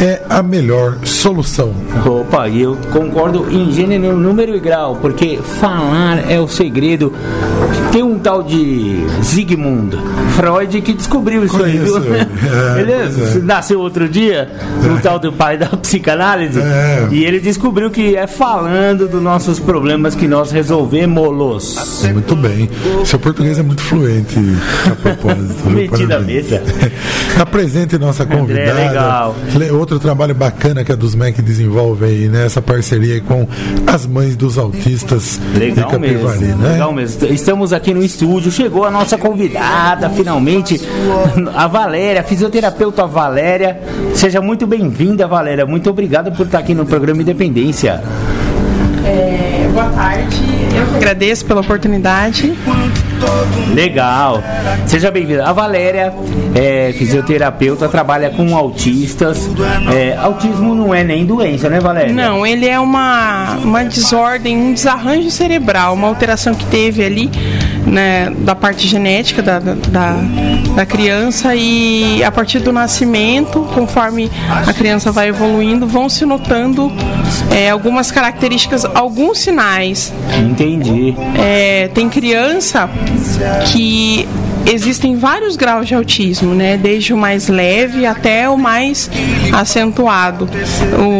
é a melhor solução. Opa, eu concordo em gênero, número e grau, porque falar é o segredo. Tem um tal de Zygmunt Freud que descobriu isso Conheço, aí, viu? É, ele é. nasceu outro dia, é. o tal do pai da psicanálise, é. e ele descobriu que é falando dos nossos problemas que nós resolvemos. Muito bem. Seu português é muito fluente, a propósito. Metida mesa. Apresente nossa convidada. André, legal. Outro trabalho bacana que a dos MEC desenvolve aí, né? Essa parceria com as mães dos autistas legal de Capivari, mesmo, né? Legal mesmo. Estamos aqui no estúdio, chegou a nossa convidada, finalmente, a Valéria, fisioterapeuta Valéria. Seja muito bem-vinda, Valéria. Muito obrigado por estar aqui no programa Independência. É, boa tarde, eu que agradeço pela oportunidade. Legal. Seja bem-vinda. A Valéria é fisioterapeuta, trabalha com autistas. É, autismo não é nem doença, né, Valéria? Não, ele é uma, uma desordem, um desarranjo cerebral, uma alteração que teve ali né, da parte genética da, da, da criança e a partir do nascimento, conforme a criança vai evoluindo, vão se notando é, algumas características, alguns sinais. Entendi. É, tem criança que existem vários graus de autismo, né? Desde o mais leve até o mais acentuado.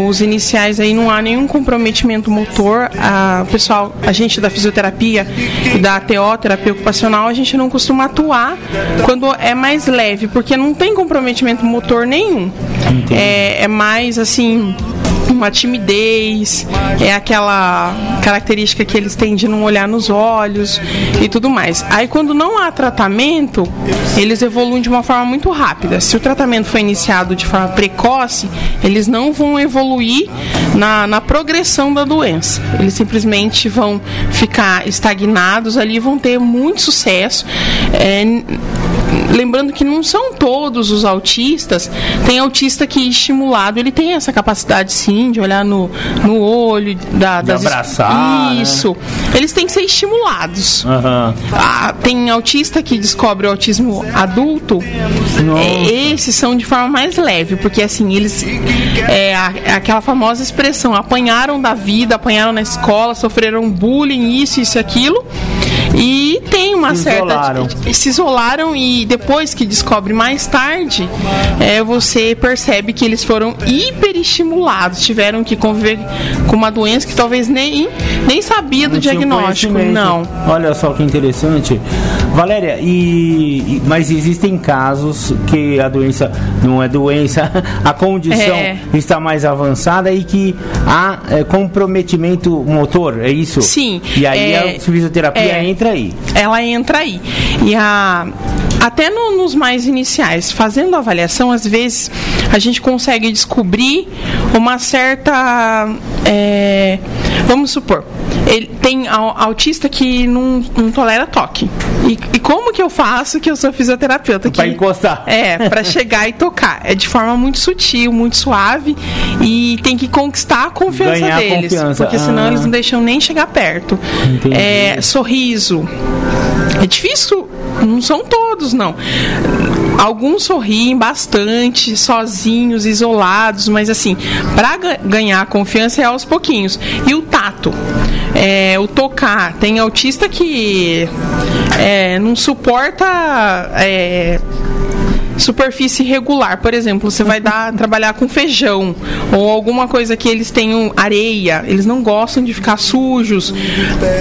Os iniciais aí não há nenhum comprometimento motor. A pessoal, a gente da fisioterapia e da TO, terapia ocupacional, a gente não costuma atuar quando é mais leve, porque não tem comprometimento motor nenhum. É, é mais assim uma timidez, é aquela característica que eles têm de não olhar nos olhos e tudo mais. Aí quando não há tratamento, eles evoluem de uma forma muito rápida. Se o tratamento foi iniciado de forma precoce, eles não vão evoluir na, na progressão da doença. Eles simplesmente vão ficar estagnados ali, vão ter muito sucesso. É, lembrando que não são todos os autistas. Tem autista que estimulado, ele tem essa capacidade sim de olhar no, no olho, da, De das abraçar, né? Isso. Eles têm que ser estimulados. Aham. Ah, tem autista que descobre o autismo adulto. É, esses são de forma mais leve, porque assim, eles. É, a- é aquela famosa expressão: apanharam da vida, apanharam na escola, sofreram bullying, isso, isso, aquilo. E tem uma Se certa. isolaram. Se isolaram e depois que descobre mais tarde, é, você percebe que eles foram hiperestimulados, tiveram que conviver com uma doença que talvez nem, nem sabia do diagnóstico. Não. Olha só que interessante. Valéria, e, e- mas existem casos que a doença não é doença, a condição É. está mais avançada e que há é, comprometimento motor, é isso? Sim, E aí é- a fisioterapia é. entra aí. ela entra aí. E a até no- nos mais iniciais, fazendo a avaliação, às vezes a gente consegue descobrir uma certa. é, vamos supor, ele tem au- autista que não, não tolera toque. E, e como que eu faço que eu sou fisioterapeuta? Que, encostar. É, para chegar e tocar. É de forma muito sutil, muito suave e tem que conquistar a confiança Ganhar deles. confiança. Porque senão Ah. eles não deixam nem chegar perto. É, sorriso. É difícil, não são todos, não. Alguns sorriem bastante, sozinhos, isolados, mas assim, para ganhar confiança é aos pouquinhos. E o tato, é, o tocar. Tem autista que é, não suporta. é, superfície irregular. Por exemplo, você vai dar trabalhar com feijão ou alguma coisa que eles tenham areia, eles não gostam de ficar sujos,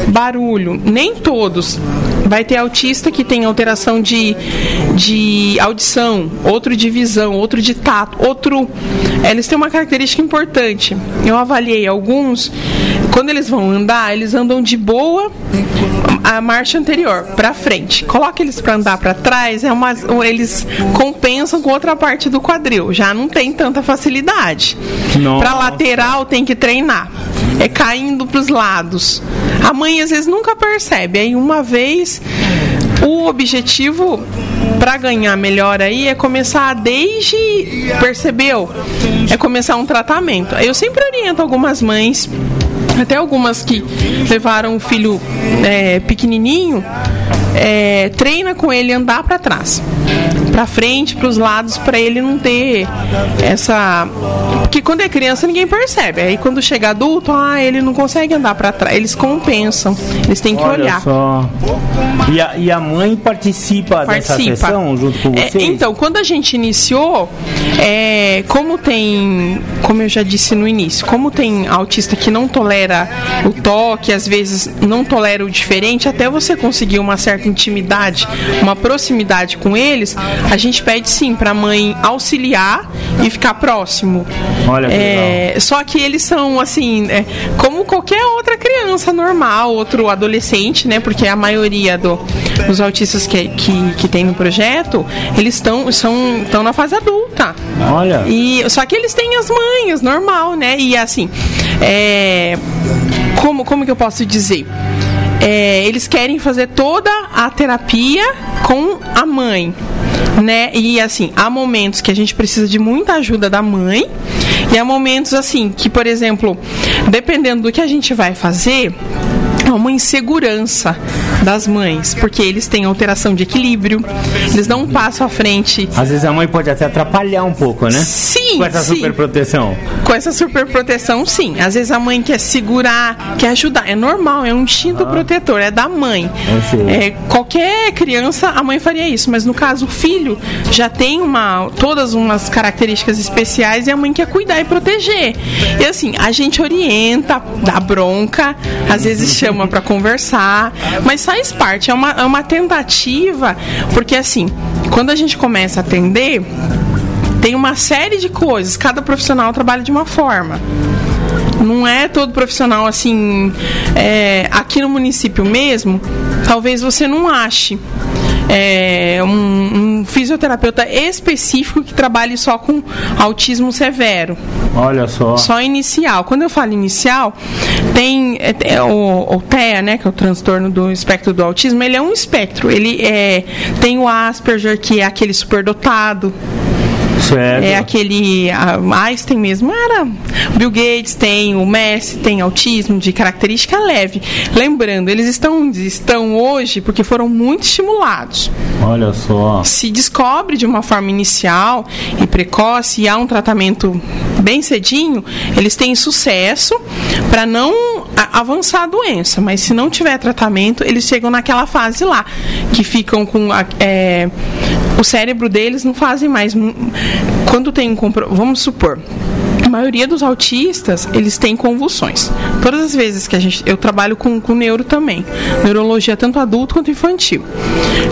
barulho. Nem todos. Vai ter autista que tem alteração de, de audição, outro de visão, outro de tato, outro. Eles têm uma característica importante. Eu avaliei alguns. Quando eles vão andar, eles andam de boa a marcha anterior para frente. Coloca eles para andar para trás, é uma, eles compensam com outra parte do quadril. Já não tem tanta facilidade. Para lateral tem que treinar. É caindo para os lados. A mãe às vezes nunca percebe. Aí uma vez o objetivo para ganhar melhor aí é começar desde percebeu? É começar um tratamento. Eu sempre oriento algumas mães até algumas que levaram o filho é, pequenininho, é, treina com ele andar para trás, para frente, para os lados, para ele não ter essa. Porque quando é criança ninguém percebe. Aí quando chega adulto, ah, ele não consegue andar para trás. Eles compensam, eles têm que Olha olhar. só. E a, e a mãe participa, dessa Participa. sessão junto com É, vocês? então, quando a gente iniciou, é, como tem, como eu já disse no início, como tem autista que não tolera o toque, às vezes não tolera o diferente, até você conseguir uma certa intimidade, uma proximidade com eles, a gente pede sim para a mãe auxiliar e ficar próximo. Olha que É, só que eles são assim, é, como qualquer outra criança normal, outro adolescente, né? Porque a maioria do- dos autistas que, que, que tem no projeto, eles estão são estão na fase adulta. Olha. E só que eles têm as manhas, normal, né? E assim, é, como como que eu posso dizer? É, eles querem fazer toda a terapia com a mãe, né? E assim, há momentos que a gente precisa de muita ajuda da mãe e há momentos assim que, por exemplo, dependendo do que a gente vai fazer, há uma insegurança das mães, porque eles têm alteração de equilíbrio, eles dão um passo à frente Às vezes a mãe pode até atrapalhar um pouco, né? Sim, Com essa sim. super proteção. Com essa super proteção, sim. Às vezes a mãe quer segurar, quer ajudar. É normal, é um instinto protetor, é da mãe. Sei. É, qualquer criança, a mãe faria isso. Mas no caso, o filho já tem uma, todas umas características especiais e a mãe quer cuidar e proteger. E assim, a gente orienta, dá bronca, às vezes chama para conversar, mas faz parte, é uma, é uma tentativa, porque assim, quando a gente começa a atender, tem uma série de coisas, cada profissional trabalha de uma forma. Não é todo profissional assim. É, aqui no município mesmo, talvez você não ache é, um, um, fisioterapeuta específico que trabalhe só com autismo severo. Olha só. Só inicial. Quando eu falo inicial, tem é, é o, o, TEA, né, que é o transtorno do espectro do autismo, ele é um espectro. Ele é, tem o Asperger, que é aquele superdotado. Certo. É aquele. A Einstein mesmo era. Bill Gates tem, o Messi tem autismo de característica leve. Lembrando, eles estão, estão hoje porque foram muito estimulados. Olha só. Se descobre de uma forma inicial e precoce e há um tratamento bem cedinho, eles têm sucesso para não avançar a doença. Mas se não tiver tratamento, eles chegam naquela fase lá, que ficam com. É, o cérebro deles não fazem mais. Quando tem um vamos supor a maioria dos autistas, eles têm convulsões. Todas as vezes que a gente. Eu trabalho com, com neuro também. Neurologia tanto adulto quanto infantil.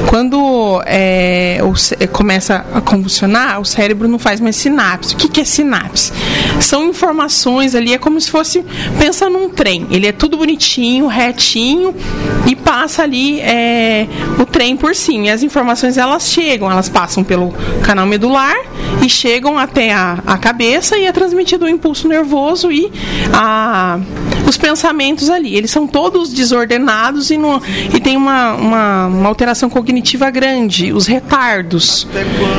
Quando é, o, começa a convulsionar, o cérebro não faz mais sinapse. O que, que é sinapse? São informações ali, é como se fosse. Pensa num trem. Ele é tudo bonitinho, retinho, e passa ali é, o trem por cima. E as informações elas chegam, elas passam pelo canal medular e chegam até a, a cabeça e é transmitida do impulso nervoso e a, os pensamentos ali. Eles são todos desordenados e, no, e tem uma, uma, uma alteração cognitiva grande, os retardos.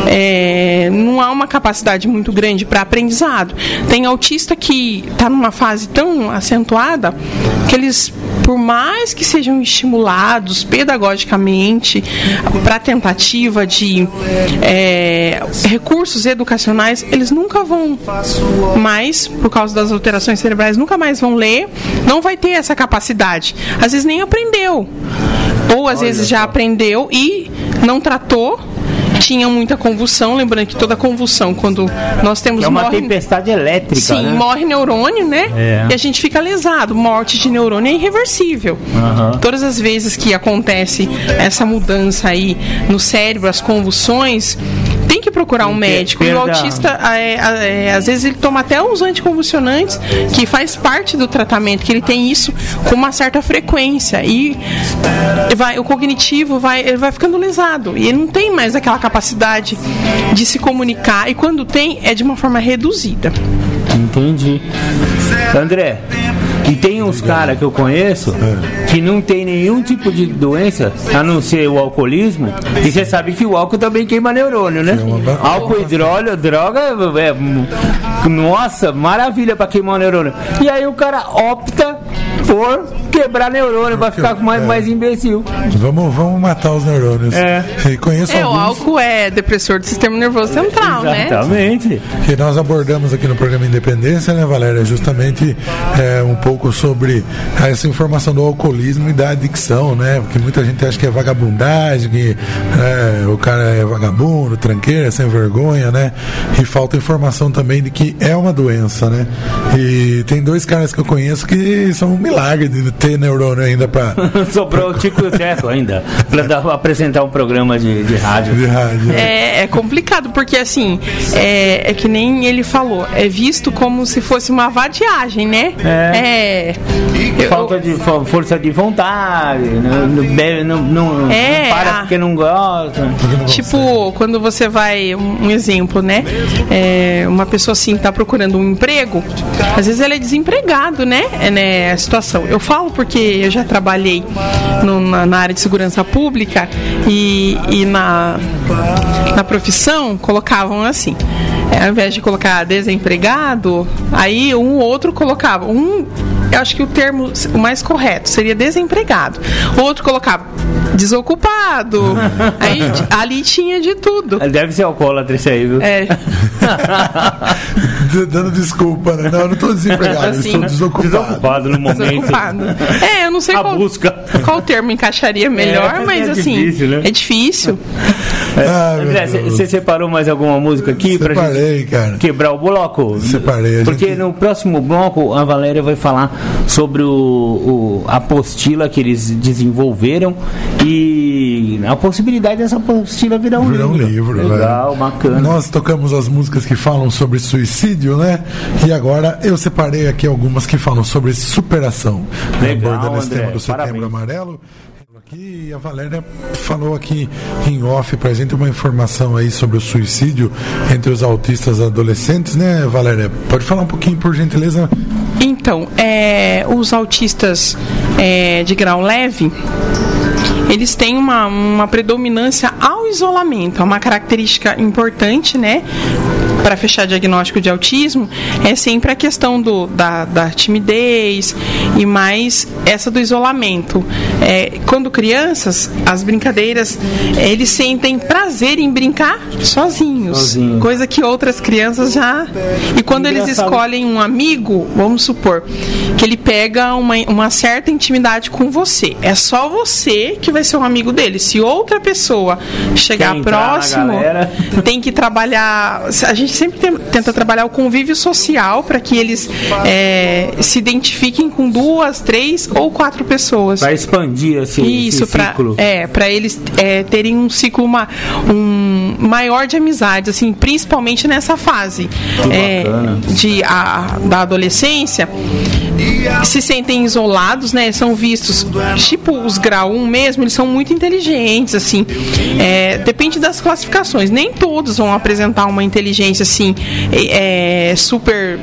É, não há uma capacidade muito grande para aprendizado. Tem autista que está numa fase tão acentuada que eles por mais que sejam estimulados pedagogicamente para tentativa de é, recursos educacionais, eles nunca vão mais, por causa das alterações cerebrais, nunca mais vão ler, não vai ter essa capacidade. Às vezes nem aprendeu. Ou às Olha vezes já aprendeu e não tratou tinha muita convulsão, lembrando que toda convulsão, quando nós temos. É uma morre, tempestade elétrica. Sim, né? morre neurônio, né? É. E a gente fica lesado. Morte de neurônio é irreversível. Uhum. Todas as vezes que acontece essa mudança aí no cérebro, as convulsões, tem que procurar um médico. E o autista, é, é, às vezes, ele toma até os anticonvulsionantes, que faz parte do tratamento, que ele tem isso com uma certa frequência. E vai, o cognitivo vai, ele vai ficando lesado. E ele não tem mais aquela capacidade de se comunicar. E quando tem, é de uma forma reduzida. Entendi. André, e tem uns caras que eu conheço que não tem nenhum tipo de doença, a não ser o alcoolismo. E você sabe que o álcool também queima neurônio, né? Álcool e droga, droga é, nossa, maravilha para queimar o neurônio. E aí o cara opta por quebrar neurônio, vai ficar mais, é. mais imbecil. Vamos, vamos matar os neurônios. É. E conheço é, alguns... o álcool é depressor do sistema nervoso central, né? Exatamente. Que nós abordamos aqui no programa Independência, né, Valéria? Justamente é, um pouco sobre essa informação do alcoolismo e da adicção, né? Porque muita gente acha que é vagabundagem, que é, o cara é vagabundo, tranqueira, sem vergonha, né? E falta informação também de que é uma doença, né? E tem dois caras que eu conheço que são milagre de ter neurônio ainda para. Sobrou o Tico e o Teco ainda, para apresentar um programa de, de rádio. De rádio. É, é complicado, porque assim, é, é, que nem ele falou, é visto como se fosse uma vadiagem, né? É. é Falta de força de vontade, não, não, não, é, não para porque não gosta. tipo, quando você vai, um, um exemplo, né? É, uma pessoa assim está procurando um emprego, às vezes ele é desempregado, né? É, né? A situação. Eu falo porque eu já trabalhei no, na, na, área de segurança pública e, e na, na profissão colocavam assim. É, ao invés de colocar desempregado, aí um ou outro colocava. Um, eu acho que o termo mais correto seria desempregado. O outro colocava desocupado. aí ali tinha de tudo. Deve ser alcoólatra esse aí, viu? É. Dando desculpa, né? Não, eu não estou desempregado, assim, estou desocupado. Desocupado no momento. Desocupado. É, eu não sei A qual, busca. qual termo encaixaria melhor, é, mas é assim, difícil, né? é difícil. É. Ah, André, você separou mais alguma música aqui Separei, pra gente cara. quebrar o bloco? Separei. Porque gente... no próximo bloco a Valéria vai falar sobre o, o, a apostila que eles desenvolveram e a possibilidade dessa apostila virar um Virar um livro. livro, Legal, né? bacana. Nós tocamos as músicas que falam sobre suicídio, né? E agora eu separei aqui algumas que falam sobre superação. Legal, Abordando esse André, tema do setembro parabéns. amarelo. Aqui, a Valéria falou aqui em off pra gente uma informação aí sobre o suicídio entre os autistas adolescentes, né, Valéria? Pode falar um pouquinho, por gentileza? Então, é, os autistas é, de grau leve, eles têm uma, uma predominância ao isolamento. É uma característica importante, né? Para fechar diagnóstico de autismo, é sempre a questão do, da, da timidez e mais essa do isolamento. É, quando crianças, as brincadeiras, eles sentem prazer em brincar sozinhos, Sozinho. coisa que outras crianças já. E quando eles escolhem um amigo, vamos supor, que ele pega uma, uma certa intimidade com você. É só você que vai ser um amigo dele. Se outra pessoa chegar próximo, galera. tem que trabalhar. A gente sempre tem- tenta trabalhar o convívio social para que eles é, se identifiquem com duas, três ou quatro pessoas. Para expandir esse, Isso, esse para ciclo. é, pra eles é, terem um ciclo ma- um maior de amizades, assim, principalmente nessa fase é, de, a, da adolescência. Se sentem isolados, né? São vistos, tipo os grau 1 mesmo, eles são muito inteligentes, assim. É, depende das classificações. Nem todos vão apresentar uma inteligência, assim, é, super.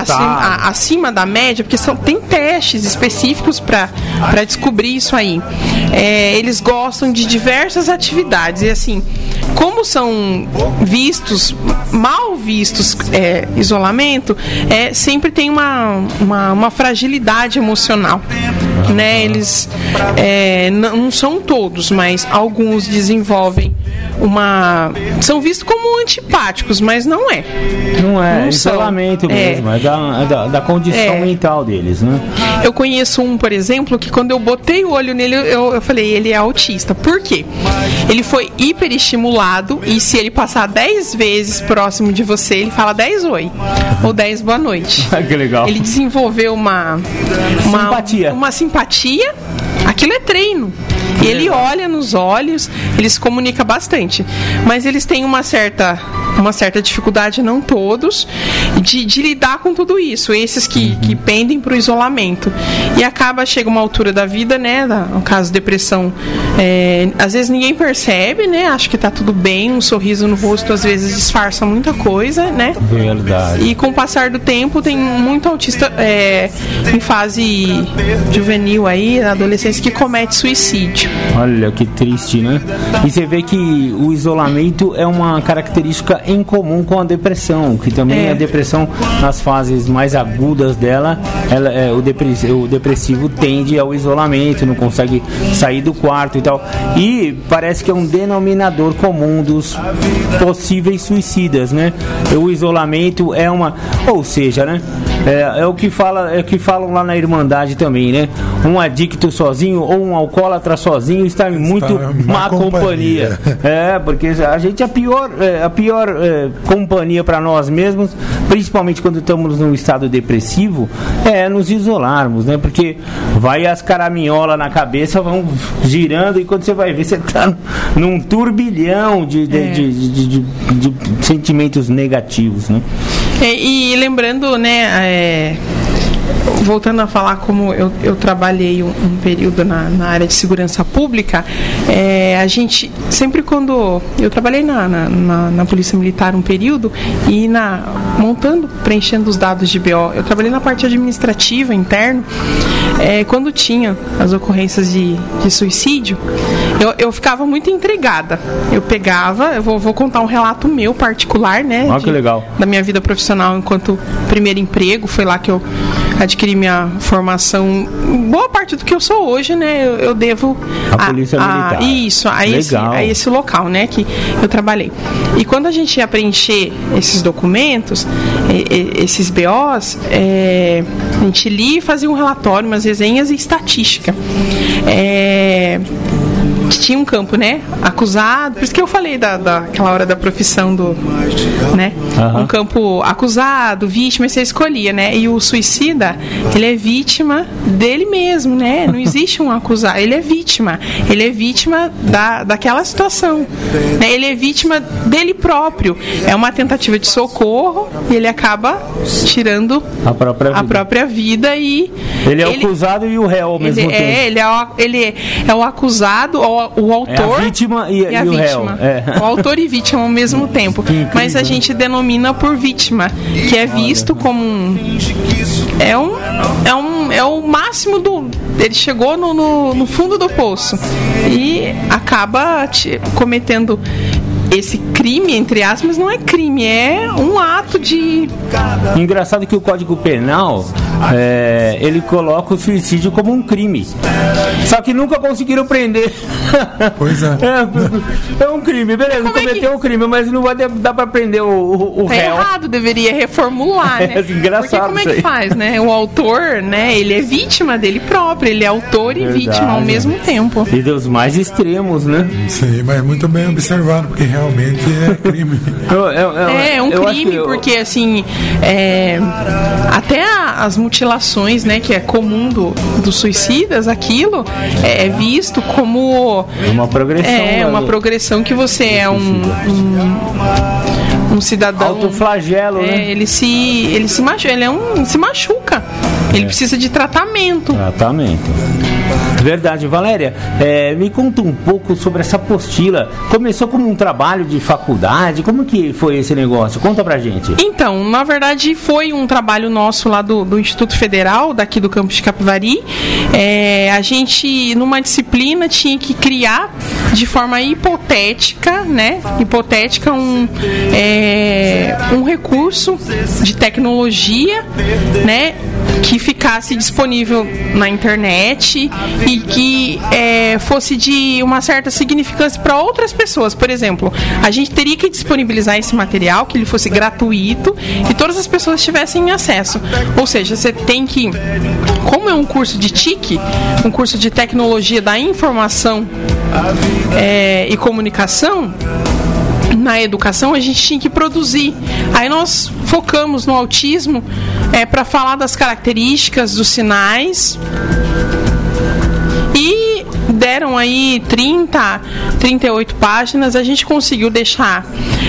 Acima, a- acima da média, porque são, tem testes específicos para descobrir isso aí. É, eles gostam de diversas atividades e assim, como são vistos, mal vistos é, isolamento, é, sempre tem uma, uma, uma fragilidade emocional. Né? Eles é, não não são todos, mas alguns desenvolvem uma. são vistos como antipáticos, mas não é. Não é, Não são. isolamento É. mesmo, é, da, é da, da condição É. mental deles, né? Eu conheço um, por exemplo, que quando eu botei o olho nele, eu, eu falei, ele é autista. Por quê? Ele foi hiperestimulado e se ele passar 10 vezes próximo de você, ele fala 10 oi ou 10 boa noite. que legal. Ele desenvolveu uma, uma Simpatia. Uma simpatia. Aquilo é treino. Ele olha nos olhos, ele se comunica bastante. Mas eles têm uma certa, uma certa dificuldade, não todos, de, de lidar com tudo isso. Esses que, que pendem para o isolamento. E acaba, chega uma altura da vida, né? No caso, depressão. é, às vezes ninguém percebe, né? Acha que tá tudo bem, um sorriso no rosto às vezes disfarça muita coisa, né? Verdade. E com o passar do tempo, tem muito autista é, em fase juvenil aí, na adolescência, que comete suicídio. Olha que triste, né? E você vê que o isolamento é uma característica em comum com a depressão, que também É. a depressão nas fases mais agudas dela, ela, é, o, depress- o depressivo tende ao isolamento, não consegue sair do quarto e tal. E parece que é um denominador comum dos possíveis suicidas, né? O isolamento é uma, ou seja, né? É, é o que fala, é o que falam lá na Irmandade também, né? Um adicto sozinho ou um alcoólatra sozinho está em muito em má má companhia. companhia. É, porque a gente é a pior, é, a pior é, companhia para nós mesmos, principalmente quando estamos num estado depressivo, é nos isolarmos, né? Porque vai as caraminholas na cabeça, vão girando e quando você vai ver, você tá num turbilhão de, de, É. de- de- de- de sentimentos negativos, né? É, e lembrando, né, é, voltando a falar como eu, eu trabalhei um, um período na, na área de segurança pública, é, a gente sempre quando eu trabalhei na, na, na- na polícia militar um período e na montando, preenchendo os dados de BO, eu trabalhei na parte administrativa interno, é, quando tinha as ocorrências de, de suicídio, eu, eu ficava muito intrigada. Eu pegava, eu vou, vou contar um relato meu particular, né? Ah, que legal. da minha vida profissional enquanto primeiro emprego. Foi lá que eu adquiri minha formação. Boa parte do que eu sou hoje, né? Eu, eu devo A Polícia Militar. Isso, a esse, a esse local, né? Que eu trabalhei. E quando a gente ia preencher esses documentos, esses BOs, é, a gente lia e fazia um relatório, umas resenhas e estatística. É, tinha um campo, né? Acusado. Por isso que eu falei da, daquela hora da profissão do. né? Aham. Um campo acusado, vítima, você escolhia, né? E o suicida, ele é vítima dele mesmo, né? Não existe um acusado, ele é vítima. Ele é vítima da, daquela situação. né? Ele é vítima dele próprio. É uma tentativa de socorro e ele acaba tirando A própria vida. a própria vida e. Ele é o acusado e o réu ao mesmo ele tempo. É, ele é o, ele é o acusado, o, o autor. vítima e- a e o réu, vítima. é. O autor e vítima ao mesmo tempo. Mas a gente denomina por vítima, que é visto como um. É um. É um. É o máximo do. Ele chegou no, no, no fundo do poço. E acaba te- cometendo esse crime, entre aspas, não é crime, é um ato de. Engraçado que o Código Penal é, ele coloca o suicídio como um crime. Só que nunca conseguiram prender. Pois é. É, é um crime, beleza, é que- cometeu um crime, mas não vai dar pra prender o, o, o Tá réu. errado, deveria reformular, né? É engraçado Porque como é que faz, né? O autor, né? Ele é vítima dele próprio, ele é autor e Verdade. vítima ao mesmo tempo. E dos mais extremos, né? Sim, mas muito bem observado, porque realmente é crime. Eu- eu- eu- É, é um crime, porque assim, é, até a- as mutilações, né, que é comum do, dos suicidas, aquilo é, é visto como É uma progressão. é né, uma do- progressão que você é um, um, um cidadão Autoflagelo, é, né? ele se ele se machuca, ele é um se machuca. É. Ele precisa de tratamento. Tratamento. Verdade, Valéria. é, me conta um pouco sobre essa apostila. Começou como um trabalho de faculdade? Como que foi esse negócio? Conta pra gente. Então, na verdade, foi um trabalho nosso lá do, do Instituto Federal, daqui do campus de Capivari. É, a gente, numa disciplina, tinha que criar de forma hipotética, né? Hipotética, um, é, um recurso de tecnologia, né? Que ficasse disponível na internet e que é, fosse de uma certa significância para outras pessoas. Por exemplo, a gente teria que disponibilizar esse material, que ele fosse gratuito e todas as pessoas tivessem acesso. Ou seja, você tem que, como é um curso de TIC, um curso de tecnologia da informação é, e comunicação, na educação a gente tinha que produzir. Aí nós focamos no autismo é, para falar das características, dos sinais. E deram aí 30, 38 páginas. A gente conseguiu deixar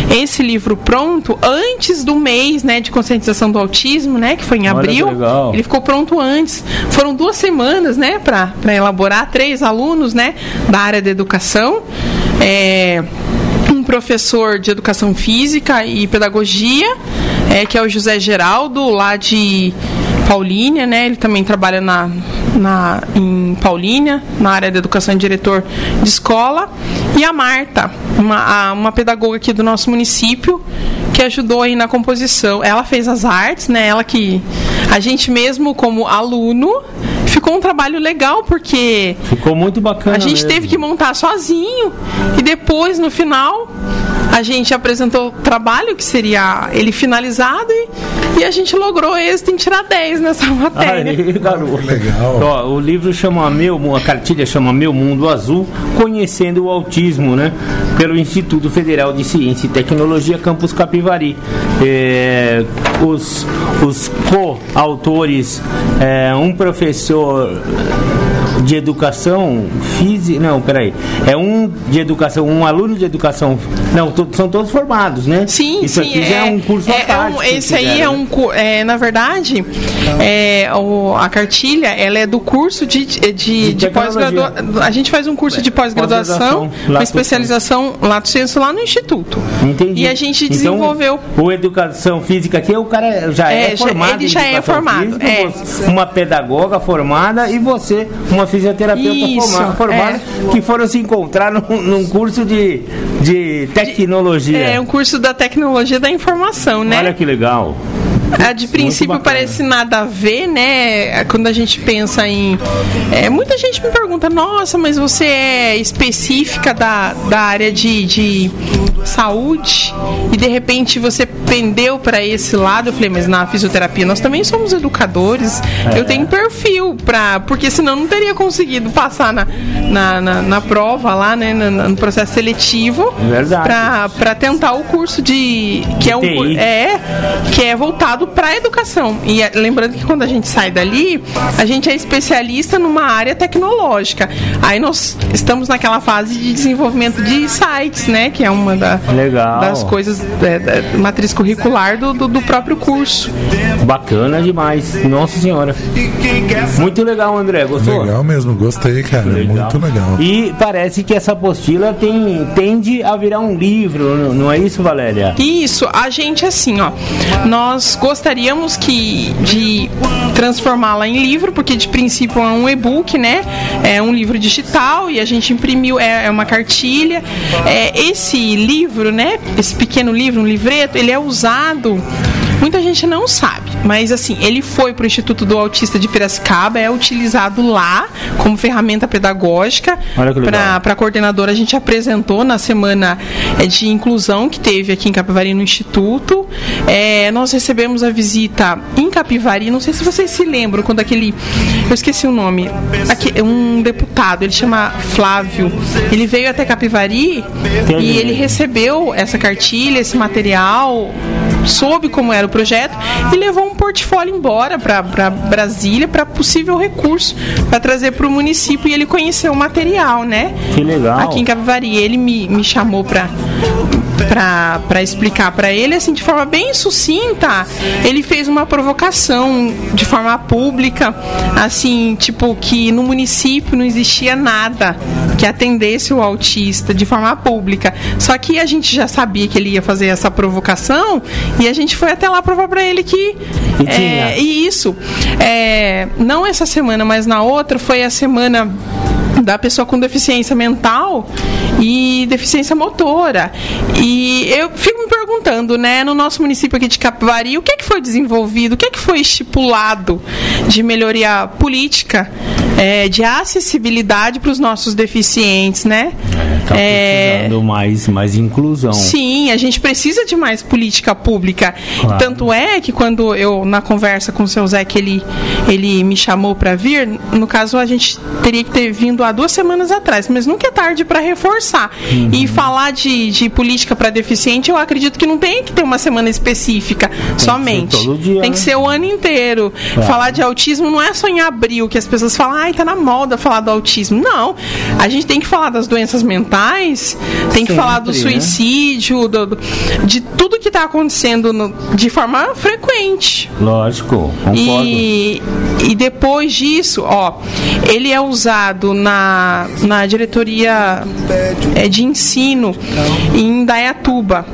esse livro pronto antes do mês né, de conscientização do autismo, né? Que foi em abril. Ele ficou pronto antes. Foram duas semanas, né, para elaborar, três alunos, né, da área da educação. É, professor de educação física e pedagogia, é, que é o José Geraldo, lá de Paulínia, né? Ele também trabalha na, na, em Paulínia, na área da educação e diretor de escola. E a Marta, uma, a- uma pedagoga aqui do nosso município, que ajudou aí na composição. Ela fez as artes, né? Ela que a gente mesmo como aluno ficou um trabalho legal porque Ficou muito bacana. a gente mesmo. teve que montar sozinho e depois no final a gente apresentou o trabalho que seria ele finalizado e, e a gente logrou êxito em tirar 10 nessa matéria. Aí, garoto. Legal. Ó, o livro chama Meu a cartilha chama Meu Mundo Azul, conhecendo o autismo, né? Pelo Instituto Federal de Ciência e Tecnologia Campus Capivari. É, os os co-autores, é, um professor de educação física, não, peraí, é um de educação, um aluno de educação, não, to- são todos formados, né? Sim, Isso sim. aqui já é um curso é, parte. um- esse aí é né? um é, na verdade, é, o- a cartilha ela é do curso de, de, de, De pós-graduação. A gente faz um curso de pós-graduação, Pós-graduação, uma lato especialização lato senso lá no instituto. Entendi. E a gente Então, desenvolveu. o educação física aqui, o cara já é, É, formado. ele já é formado, física, é. Uma pedagoga formada e você, uma fisioterapeuta Isso, formada, formada que foram se encontrar num, num curso de, de tecnologia. É um curso da tecnologia da informação, né? Olha que legal. Ah, de princípio parece nada a ver, né? Quando a gente pensa em. É, muita gente me pergunta, nossa, mas você é específica da, da área de, de saúde e de repente você pendeu para esse lado. Eu falei, mas na fisioterapia nós também somos educadores. É. Eu tenho perfil para. Porque senão não teria conseguido passar na, na, na, na prova lá, né? No, no processo seletivo. Verdade. Para tentar o curso de. Que é, um, é, que é voltado para a educação. E é, lembrando que quando a gente sai dali, a gente é especialista numa área tecnológica. Aí nós estamos naquela fase de desenvolvimento de sites, né? Que é uma da, das coisas é, da matriz curricular do, do, do, próprio curso. Bacana demais. Nossa senhora. Muito legal, André. Gostou? Legal mesmo, gostei, cara. Legal. Muito legal. E parece que essa apostila tem, tende a virar um livro, não é isso, Valéria? Isso, a gente assim, ó. Nós gostaríamos que de transformá-la em livro, porque de princípio é um e-book, né? É um livro digital e a gente imprimiu, é, é uma cartilha. É, esse livro, né? Esse pequeno livro, um livreto, ele é usado Muita gente não sabe, mas assim, ele foi para o Instituto do Autista de Piracicaba, é utilizado lá como ferramenta pedagógica. Para a coordenadora, a gente apresentou na semana é, de inclusão que teve aqui em Capivari no Instituto. É, nós recebemos a visita em Capivari, não sei se vocês se lembram, quando aquele. Eu esqueci o nome. Aqui, um deputado, ele chama Flávio. Ele veio até Capivari e ele recebeu essa cartilha, esse material soube como era o projeto e levou um portfólio embora para Brasília para possível recurso para trazer para o município e ele conheceu o material, né? Que legal. Aqui em Capivari ele me, me chamou para para explicar para ele, assim, de forma bem sucinta, ele fez uma provocação de forma pública, assim, tipo, que no município não existia nada que atendesse o autista de forma pública. Só que a gente já sabia que ele ia fazer essa provocação e a gente foi até lá provar para ele que. E, é, e isso. É, não essa semana, mas na outra foi a semana da pessoa com deficiência mental e deficiência motora. E eu fico me perguntando, né, no nosso município aqui de Capivari, o que é que foi desenvolvido, o que é que foi estipulado de melhoria política, é, de acessibilidade para os nossos deficientes, né? É, tá é, precisando mais, mais inclusão. Sim, a gente precisa de mais política pública. Claro. Tanto é que quando eu, na conversa com o seu Zé, que ele, ele me chamou para vir, no caso a gente teria que ter vindo há duas semanas atrás, mas nunca é tarde para reforçar. Uhum. E falar de, de política para deficiente, eu acredito que não tem que ter uma semana específica tem somente. Que dia, tem que né? ser o ano inteiro. Falar de autismo não é só em abril que as pessoas falam, ai, tá na moda falar do autismo. Não. A gente tem que falar das doenças mentais, tem Sempre, que falar do né? suicídio, né? do, do, de tudo que está acontecendo no, de forma frequente. Lógico, concordo. E, e depois disso, ó, ele é usado na na, diretoria é, de ensino em Dayatuba.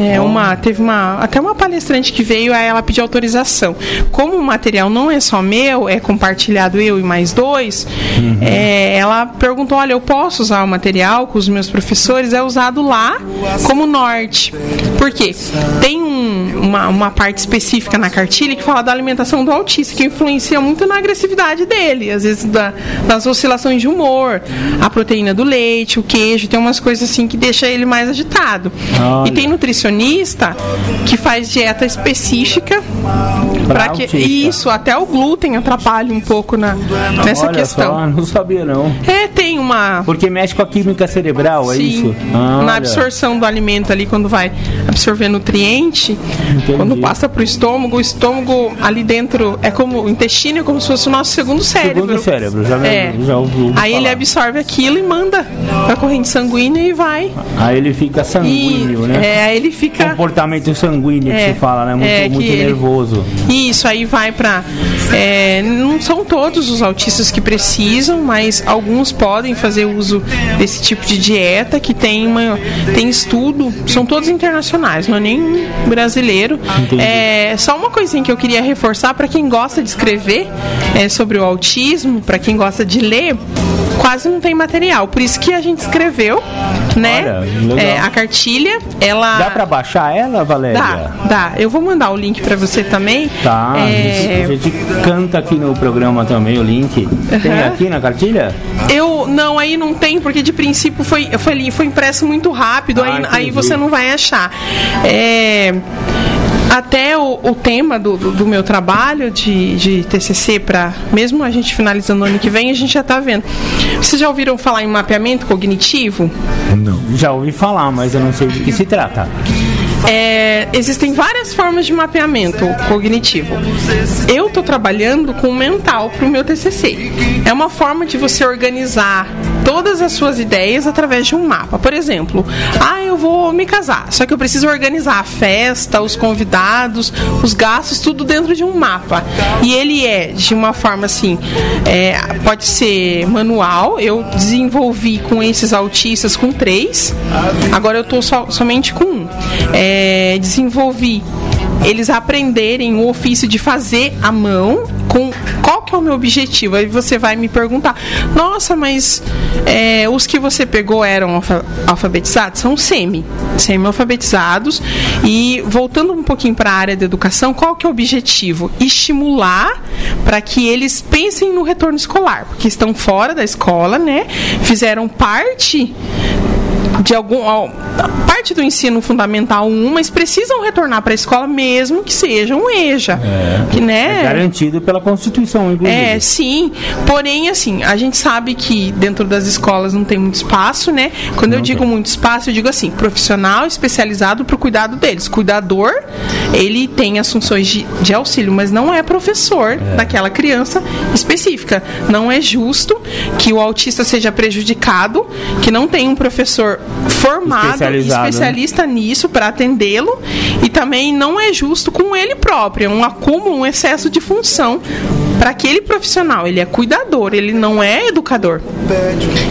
É, uma, teve uma, até uma palestrante que veio, aí ela pediu autorização. Como o material não é só meu, é compartilhado eu e mais dois, uhum. é, ela perguntou: olha, eu posso usar o material com os meus professores? É usado lá como norte. Por quê? Tem um, uma, uma parte específica na cartilha que fala da alimentação do autista, que influencia muito na agressividade dele, às vezes da, das oscilações de humor a proteína do leite, o queijo, tem umas coisas assim que deixa ele mais agitado. Olha. E tem nutricionista que faz dieta específica para que isso, até o glúten atrapalha um pouco na nessa Olha questão. Só, não sabia não. É, tem uma Porque mexe com a química cerebral, é Sim, isso? na absorção do alimento ali quando vai absorver nutriente, Entendi. quando passa para o estômago, o estômago ali dentro é como o intestino é como se fosse o nosso segundo cérebro. Segundo cérebro, já, é. já ouvi. Aí ele absorve aquilo e manda pra corrente sanguínea e vai. Aí ele fica sanguíneo, e, né? É, aí ele fica. Comportamento sanguíneo é, que se fala, né? Muito, é, muito nervoso. Isso, aí vai pra. É, não são todos os autistas que precisam, mas alguns podem fazer uso desse tipo de dieta que tem, uma, tem estudo, são todos internacionais, não é nem brasileiro inteiro. É, só uma coisinha que eu queria reforçar para quem gosta de escrever é, sobre o autismo, para quem gosta de ler, quase não tem material. Por isso que a gente escreveu, né? Olha, é, a cartilha, ela. Dá pra baixar ela, Valéria? Dá, dá. Eu vou mandar o link para você também. Tá. É... A gente canta aqui no programa também o link. Tem uhum. aqui na cartilha? Eu não, aí não tem, porque de princípio foi, foi, foi impresso muito rápido, ah, aí, aí você não vai achar. É até o, o tema do, do, do, meu trabalho de, de TCC, para mesmo a gente finalizando o ano que vem, a gente já está vendo. Vocês já ouviram falar em mapeamento cognitivo? Não. Já ouvi falar, mas eu não sei de que se trata. É, existem várias formas de mapeamento cognitivo. Eu estou trabalhando com o mental para o meu TCC. É uma forma de você organizar todas as suas ideias através de um mapa. Por exemplo, ah, eu vou me casar, só que eu preciso organizar a festa, os convidados, os gastos, tudo dentro de um mapa. E ele é de uma forma assim, é, pode ser manual. Eu desenvolvi com esses autistas com três, agora eu estou so, somente com um. É, desenvolvi eles aprenderem o ofício de fazer a mão com qual que é o meu objetivo? Aí você vai me perguntar, nossa, mas é, os que você pegou eram alfabetizados? São semi, semi-alfabetizados. E voltando um pouquinho para a área da educação, qual que é o objetivo? Estimular para que eles pensem no retorno escolar, porque estão fora da escola, né? Fizeram parte de algum parte do ensino fundamental 1, mas precisam retornar para a escola mesmo que seja um EJA, é, que né? É garantido pela Constituição, inclusive. É, sim. Porém, assim, a gente sabe que dentro das escolas não tem muito espaço, né? Quando não eu digo tem. muito espaço, eu digo assim, profissional especializado para o cuidado deles. Cuidador, ele tem as funções de, de auxílio, mas não é professor é. daquela criança específica. Não é justo que o autista seja prejudicado, que não tem um professor formado, né? especialista nisso para atendê-lo e também não é justo com ele próprio, é um acúmulo, um excesso de função para aquele profissional. Ele é cuidador, ele não é educador.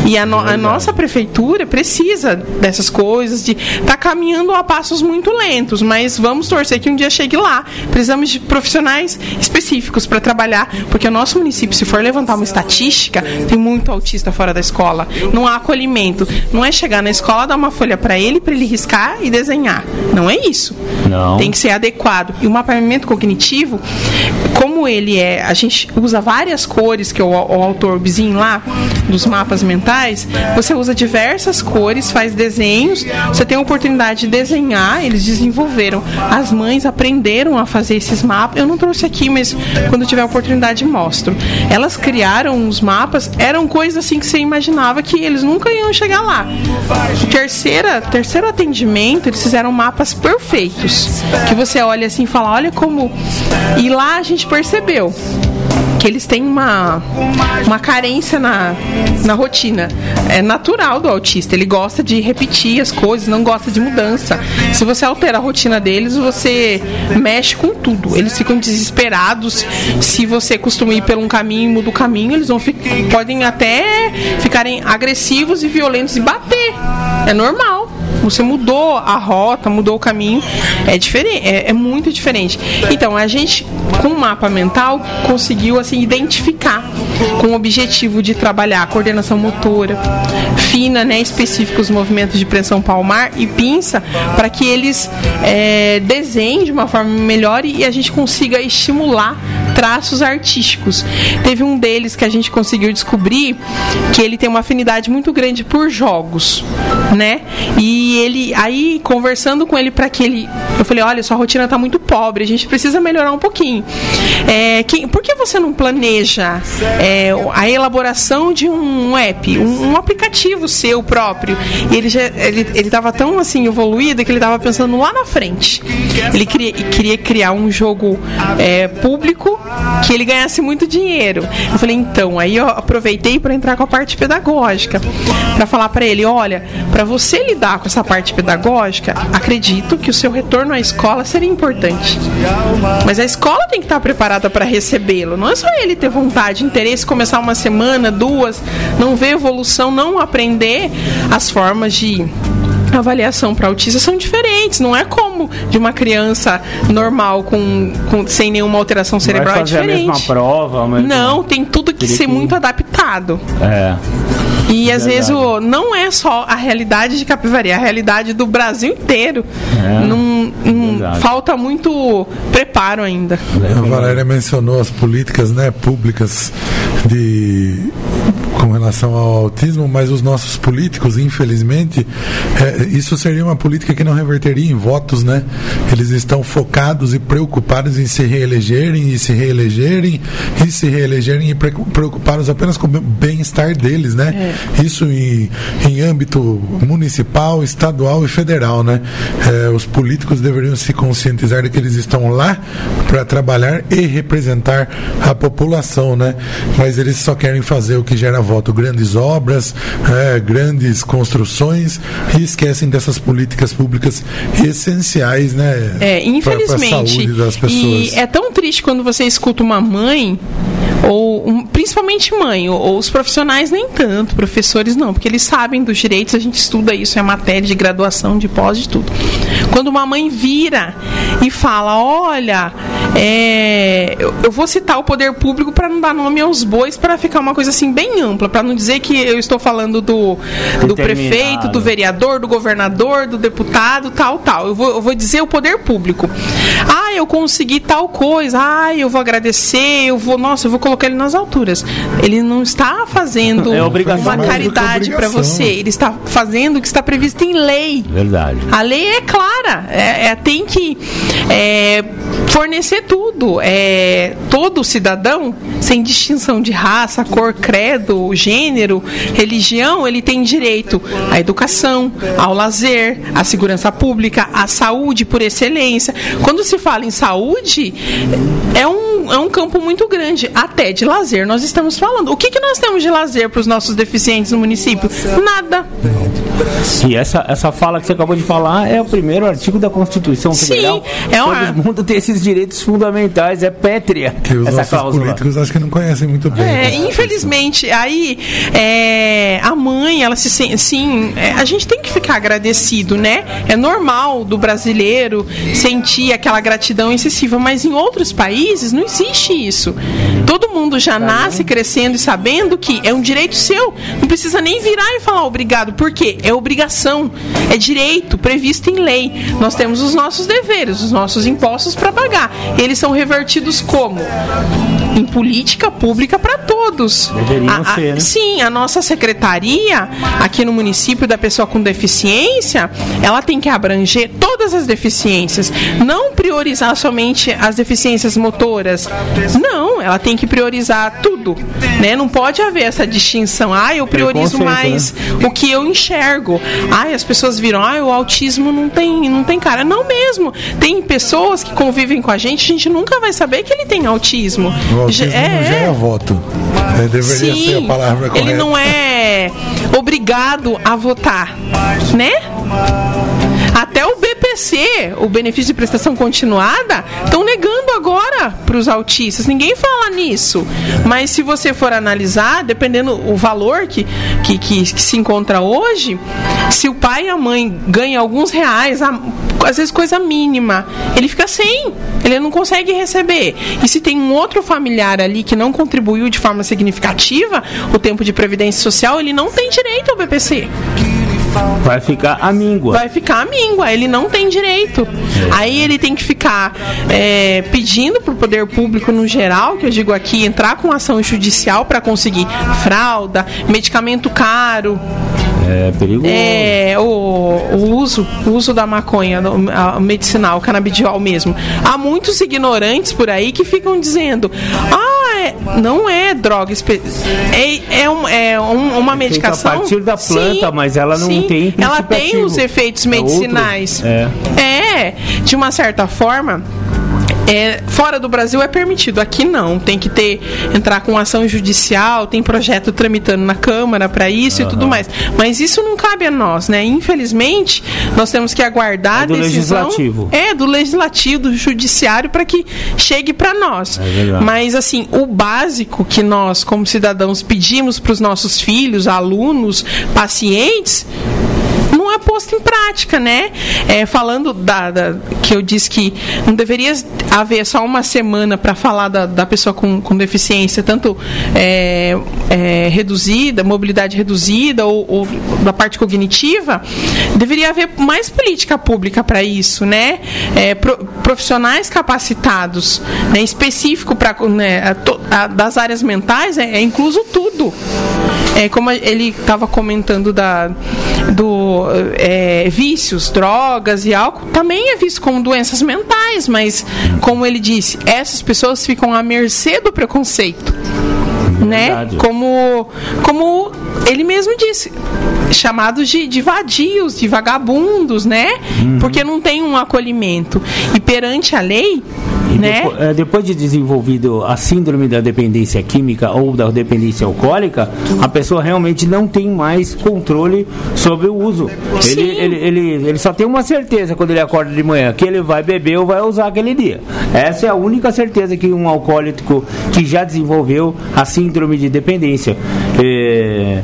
E a, no, a nossa prefeitura precisa dessas coisas, de tá caminhando a passos muito lentos, mas vamos torcer que um dia chegue lá. Precisamos de profissionais específicos para trabalhar, porque o nosso município, se for levantar uma estatística, tem muito autista fora da escola. Não há acolhimento. Não é chegar na escola, dar uma folha para ele, para ele riscar e desenhar. Não é isso. Não. Tem que ser adequado. E o mapeamento cognitivo, como ele é, a gente usa várias cores, que o, o autor Bizin lá, dos mapas mentais, você usa diversas cores, faz desenhos, você tem a oportunidade de desenhar, eles desenvolveram. As mães aprenderam a fazer esses mapas. Eu não trouxe aqui, mas quando tiver a oportunidade mostro. Elas criaram os mapas, eram coisas assim que você imaginava que eles nunca iam chegar lá. Terceira, terceiro atendimento, eles fizeram mapas perfeitos. Que você olha assim e fala, olha como. E lá a gente percebeu que eles têm uma, uma carência na, na rotina. É natural do autista, ele gosta de repetir as coisas, não gosta de mudança. Se você altera a rotina deles, você mexe com tudo. Eles ficam desesperados. Se você costuma ir por um caminho e muda o caminho, eles vão podem até ficarem agressivos e violentos e bater. É normal. Você mudou a rota, mudou o caminho, é diferente, é, é muito diferente. Então a gente com o mapa mental conseguiu assim identificar com o objetivo de trabalhar a coordenação motora fina, né, específicos movimentos de pressão palmar e pinça para que eles é, desenhem de uma forma melhor e a gente consiga estimular traços artísticos. Teve um deles que a gente conseguiu descobrir que ele tem uma afinidade muito grande por jogos, né? E ele aí conversando com ele para que ele, eu falei, olha, sua rotina está muito pobre, a gente precisa melhorar um pouquinho. É, por que você não planeja é, a elaboração de um app, um, um, aplicativo seu próprio? E ele já ele estava tão assim evoluído que ele estava pensando lá na frente. Ele queria, queria criar um jogo é, público que ele ganhasse muito dinheiro. Eu falei, então, aí eu aproveitei para entrar com a parte pedagógica, para falar para ele, olha, para você lidar com essa parte pedagógica, acredito que o seu retorno à escola seria importante. Mas a escola tem que estar preparada para recebê-lo. Não é só ele ter vontade, interesse, começar uma semana, duas, não ver evolução, não aprender as formas de avaliação para autistas são diferentes. Não é como de uma criança normal com, com sem nenhuma alteração cerebral Vai é fazer diferente. a mesma prova, mas Não, tem tudo que ser que- muito adaptado. É. E às Verdade. vezes o, não é só a realidade de Capivari, é a realidade do Brasil inteiro. É, não- verdade. falta muito preparo ainda. A Valéria mencionou as políticas né, públicas de com relação ao autismo, mas os nossos políticos, infelizmente, é, isso seria uma política que não reverteria em votos, né? Eles estão focados e preocupados em se reelegerem e se reelegerem e se reelegerem e pre- preocupados apenas com o bem-estar deles, né? Isso em, em âmbito municipal, estadual e federal, né? É, os políticos deveriam se conscientizar de que eles estão lá para trabalhar e representar a população, né? Mas eles só querem fazer o que gera voto, grandes obras, é, grandes construções e esquecem dessas políticas públicas essenciais, né? É, Pra- pra infelizmente. saúde das pessoas. E é tão triste quando você escuta uma mãe, ou um- principalmente mãe, ou, ou os profissionais nem tanto, professores não, porque eles sabem dos direitos, a gente estuda isso, é matéria de graduação, de pós, de tudo. Quando uma mãe vira e fala, olha, é, eu, eu vou citar o poder público para não dar nome aos bois, para ficar uma coisa assim bem ampla, para não dizer que eu estou falando do, do prefeito, do vereador, do governador, do deputado, tal, tal. Eu vou, eu vou dizer o poder público. Ah, eu consegui tal coisa. Ah, eu vou agradecer. Eu vou, nossa, eu vou colocar ele nas alturas. Ele não está fazendo É obrigação. uma caridade para você. Ele está fazendo o que está previsto em lei. Verdade. A lei é clara, é, é- tem que é, fornecer tudo. É, todo cidadão, sem distinção de raça, cor, credo, gênero, religião, ele tem direito à educação, ao lazer, à segurança pública, à saúde por excelência. Quando se fala em saúde, é um, é um campo muito grande. Até de lazer nós estamos falando. O que, que nós temos de lazer para os nossos deficientes no município? Nada. E essa, essa fala que você acabou de falar é o primeiro artigo da Constituição Sim, Federal. é uma- Todo mundo tem esses direitos fundamentais, é pétrea Que os essa nossos cláusula. políticos acho que não conhecem muito bem. É, a Infelizmente, aí é, a mãe, ela se sente, sim, é, a gente tem que ficar agradecido, né? É normal do brasileiro sentir aquela gratidão excessiva, mas em outros países não existe isso. Todo mundo já nasce crescendo e sabendo que é um direito seu. Não precisa nem virar e falar obrigado, porque é obrigação, é direito previsto em lei. Nós temos os nossos deveres, os nossos impostos para pagar. Eles são revertidos como? Em política pública para todos. Deveriam A- a- ser, né? Sim, a nossa secretaria aqui no município da pessoa com deficiência, ela tem que abranger todas as deficiências, não priorizar somente as deficiências motoras. Não, ela tem que priorizar tudo, né? Não pode haver essa distinção. Ah, eu priorizo Preconceito, mais o que eu enxergo. Ai, as pessoas viram, ah, o autismo não tem, não tem cara. Não mesmo. Tem pessoas que convivem com a gente, a gente nunca vai saber que ele tem autismo. O autismo É, não é. gera voto. É, deveria Sim, ser a palavra correta. ele não é obrigado a votar, né? Até o BPC, o benefício de prestação continuada, estão negando para os autistas. Ninguém fala nisso. Mas se você for analisar, dependendo o valor que, que, que- que se encontra hoje, se o pai e a mãe ganham alguns reais, a- às vezes coisa mínima, ele fica sem. Ele não consegue receber. E se tem um outro familiar ali que não contribuiu de forma significativa, o tempo de previdência social, ele não tem direito ao BPC Vai ficar a míngua. vai ficar míngua, ele não tem direito. Aí ele tem que ficar é, pedindo para o poder público no geral, que eu digo aqui, entrar com ação judicial para conseguir fralda, medicamento caro, É perigoso. é, o, o uso, o uso da maconha a- medicinal, canabidiol mesmo. Há muitos ignorantes por aí que ficam dizendo, ah, é- não é droga, é, é, um- é um- uma feita medicação. a partir da planta, mas ela não tem Ela tem os efeitos É medicinais. É. É, de uma certa forma. É, fora do Brasil é permitido, aqui não. Tem que ter entrar com ação judicial, tem projeto tramitando na Câmara para isso e tudo mais. Mas isso não cabe a nós, né? Infelizmente, nós temos que aguardar É do a decisão. legislativo. É do legislativo, do judiciário para que chegue para nós. É. Mas assim, o básico que nós, como cidadãos, pedimos para os nossos filhos, alunos, pacientes, não é posto em prática, né? É, falando da, da, que eu disse que não deveria haver só uma semana para falar da, da pessoa com, com deficiência, tanto é, é, reduzida, mobilidade reduzida ou, ou, da parte cognitiva, deveria haver mais política pública para isso, né? É, pro, profissionais capacitados, né? específico para né, das áreas mentais, é, é incluso tudo. É, como ele estava comentando da, do é, vícios, drogas e álcool, também é visto como doenças mentais, mas como ele disse, essas pessoas ficam à mercê do preconceito. Né? Como, como ele mesmo disse, chamados de, de vadios, de vagabundos, né? Uhum. Porque não tem um acolhimento. E perante a lei, né? Depois, é, depois, de desenvolvido a síndrome da dependência química ou da dependência alcoólica, a pessoa realmente não tem mais controle sobre o uso. Ele, ele, ele, ele, só tem uma certeza quando ele acorda de manhã, que ele vai beber ou vai usar aquele dia. Essa é a única certeza que um alcoólico que já desenvolveu a síndrome de dependência. É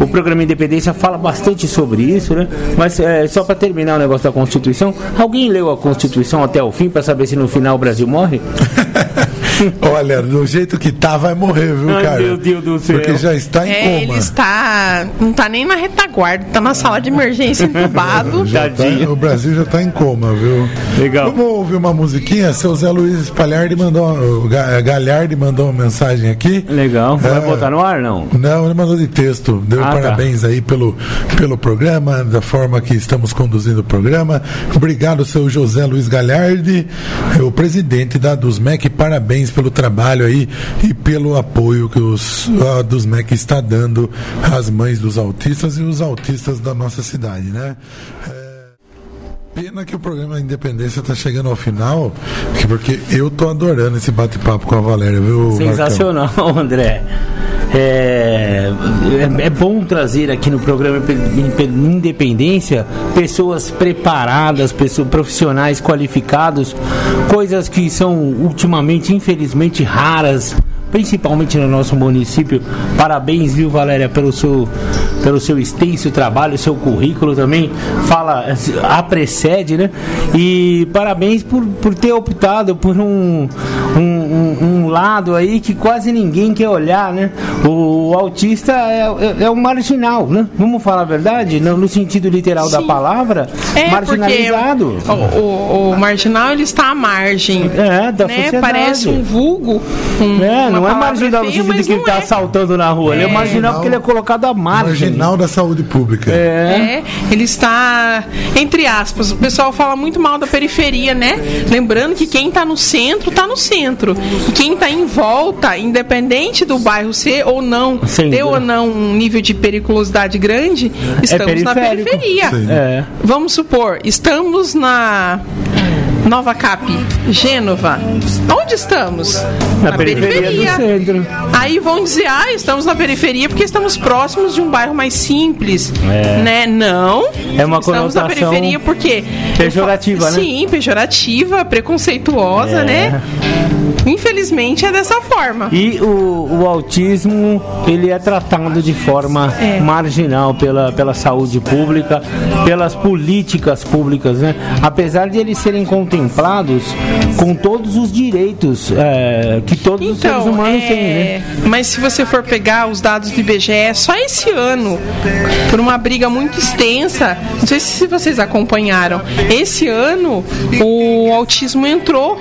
o programa Independência fala bastante sobre isso, né? Mas é, só para terminar o negócio da Constituição, alguém leu a Constituição até o fim para saber se no final o Brasil morre? Olha, do jeito que tá, vai morrer, viu, cara? Ai, meu Deus do céu. Porque já está em é, coma. Ele está. Não está nem na retaguarda, está na sala de emergência entubado. tá, o Brasil já está em coma, viu? Legal. Vamos ouvir uma musiquinha? Seu Zé Luiz Palhardi mandou. Galhardi mandou uma mensagem aqui. Legal. Vai é, botar no ar, não? Não, ele mandou de texto. Deu ah, tá. parabéns tá. aí pelo, pelo programa, da forma que estamos conduzindo o programa. Obrigado, seu José Luiz Galhardi, o presidente da Dusmec. Parabéns pelo trabalho aí e pelo apoio que os a dos MEC está dando às mães dos autistas e os autistas da nossa cidade, né? É... Pena que o programa Independência está chegando ao final, porque eu tô adorando esse bate-papo com a Valéria, viu? Sensacional, Marcão? André. É, é, é, bom trazer aqui no programa Independência pessoas preparadas, pessoas profissionais qualificados, coisas que são ultimamente, infelizmente, raras principalmente no nosso município. Parabéns, viu, Valéria, pelo seu, pelo seu extenso trabalho, seu currículo também fala, a precede, né? E parabéns por, por ter optado por um, um, um, um lado aí que quase ninguém quer olhar, né? O, o autista é, é, é, um marginal, né? Vamos falar a verdade, no, no sentido literal Sim. da palavra, é marginalizado. O, o, o, marginal ele está à margem, é, da né? sociedade. Parece um vulgo, um, é, não é marginal no sentido de que ele está é. assaltando na rua. É. Ele é marginal porque ele é colocado à margem. Marginal da saúde pública. É. é. Ele está, entre aspas, o pessoal fala muito mal da periferia, né? Lembrando que quem está no centro, está no centro. E quem está em volta, independente do bairro ser ou não, Sem ter ou não um nível de periculosidade grande, é estamos na periferia. É. Vamos supor, estamos na Nova Cap, Gênova. Onde estamos? Na, na periferia, periferia, do centro. Aí vão dizer, ah, estamos na periferia porque estamos próximos de um bairro mais simples. É. Né? Não. É uma Estamos na periferia porque... Pejorativa, né? Sim, pejorativa, preconceituosa, é. né? Infelizmente é dessa forma. E o, o autismo, ele é tratado de forma é. marginal pela, pela saúde pública, pelas políticas públicas, né? Apesar de eles serem contemplados com todos os direitos é, que todos então, os seres então, humanos é... têm, né? Mas se você for pegar os dados do IBGE, só esse ano, por uma briga muito extensa, não sei se vocês acompanharam, esse ano o autismo entrou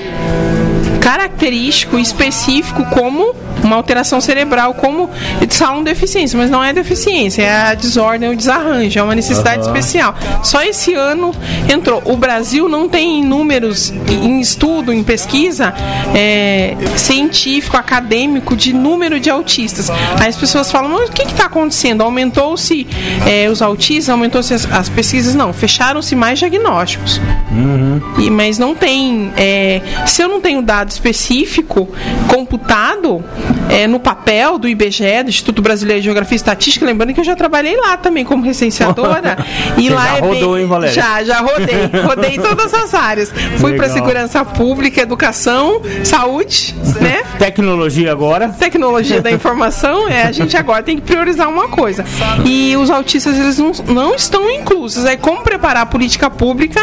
característico específico como uma alteração cerebral, como falam deficiência, mas não é deficiência, é a desordem ou desarranjo, é uma necessidade uhum. especial. Só esse ano entrou. O Brasil não tem números em estudo, em pesquisa é, científico, acadêmico de número de autistas. Aí as pessoas falam, mas o que está acontecendo? Aumentou-se é, os autistas, aumentou-se as, as, pesquisas? Não, fecharam-se mais diagnósticos. Uhum. E, mas não tem. É, se eu não tenho dados específico computado, é, no papel do IBGE, do Instituto Brasileiro de Geografia e Estatística, lembrando que eu já trabalhei lá também como recenseadora. e Você lá já é rodou, bem, hein, Valéria? Já, já rodei. Rodei todas as áreas. Fui para segurança pública, educação, saúde, né? Tecnologia agora. tecnologia da informação, é, a gente agora tem que priorizar uma coisa. E os autistas, eles não, não estão inclusos. É como preparar a política pública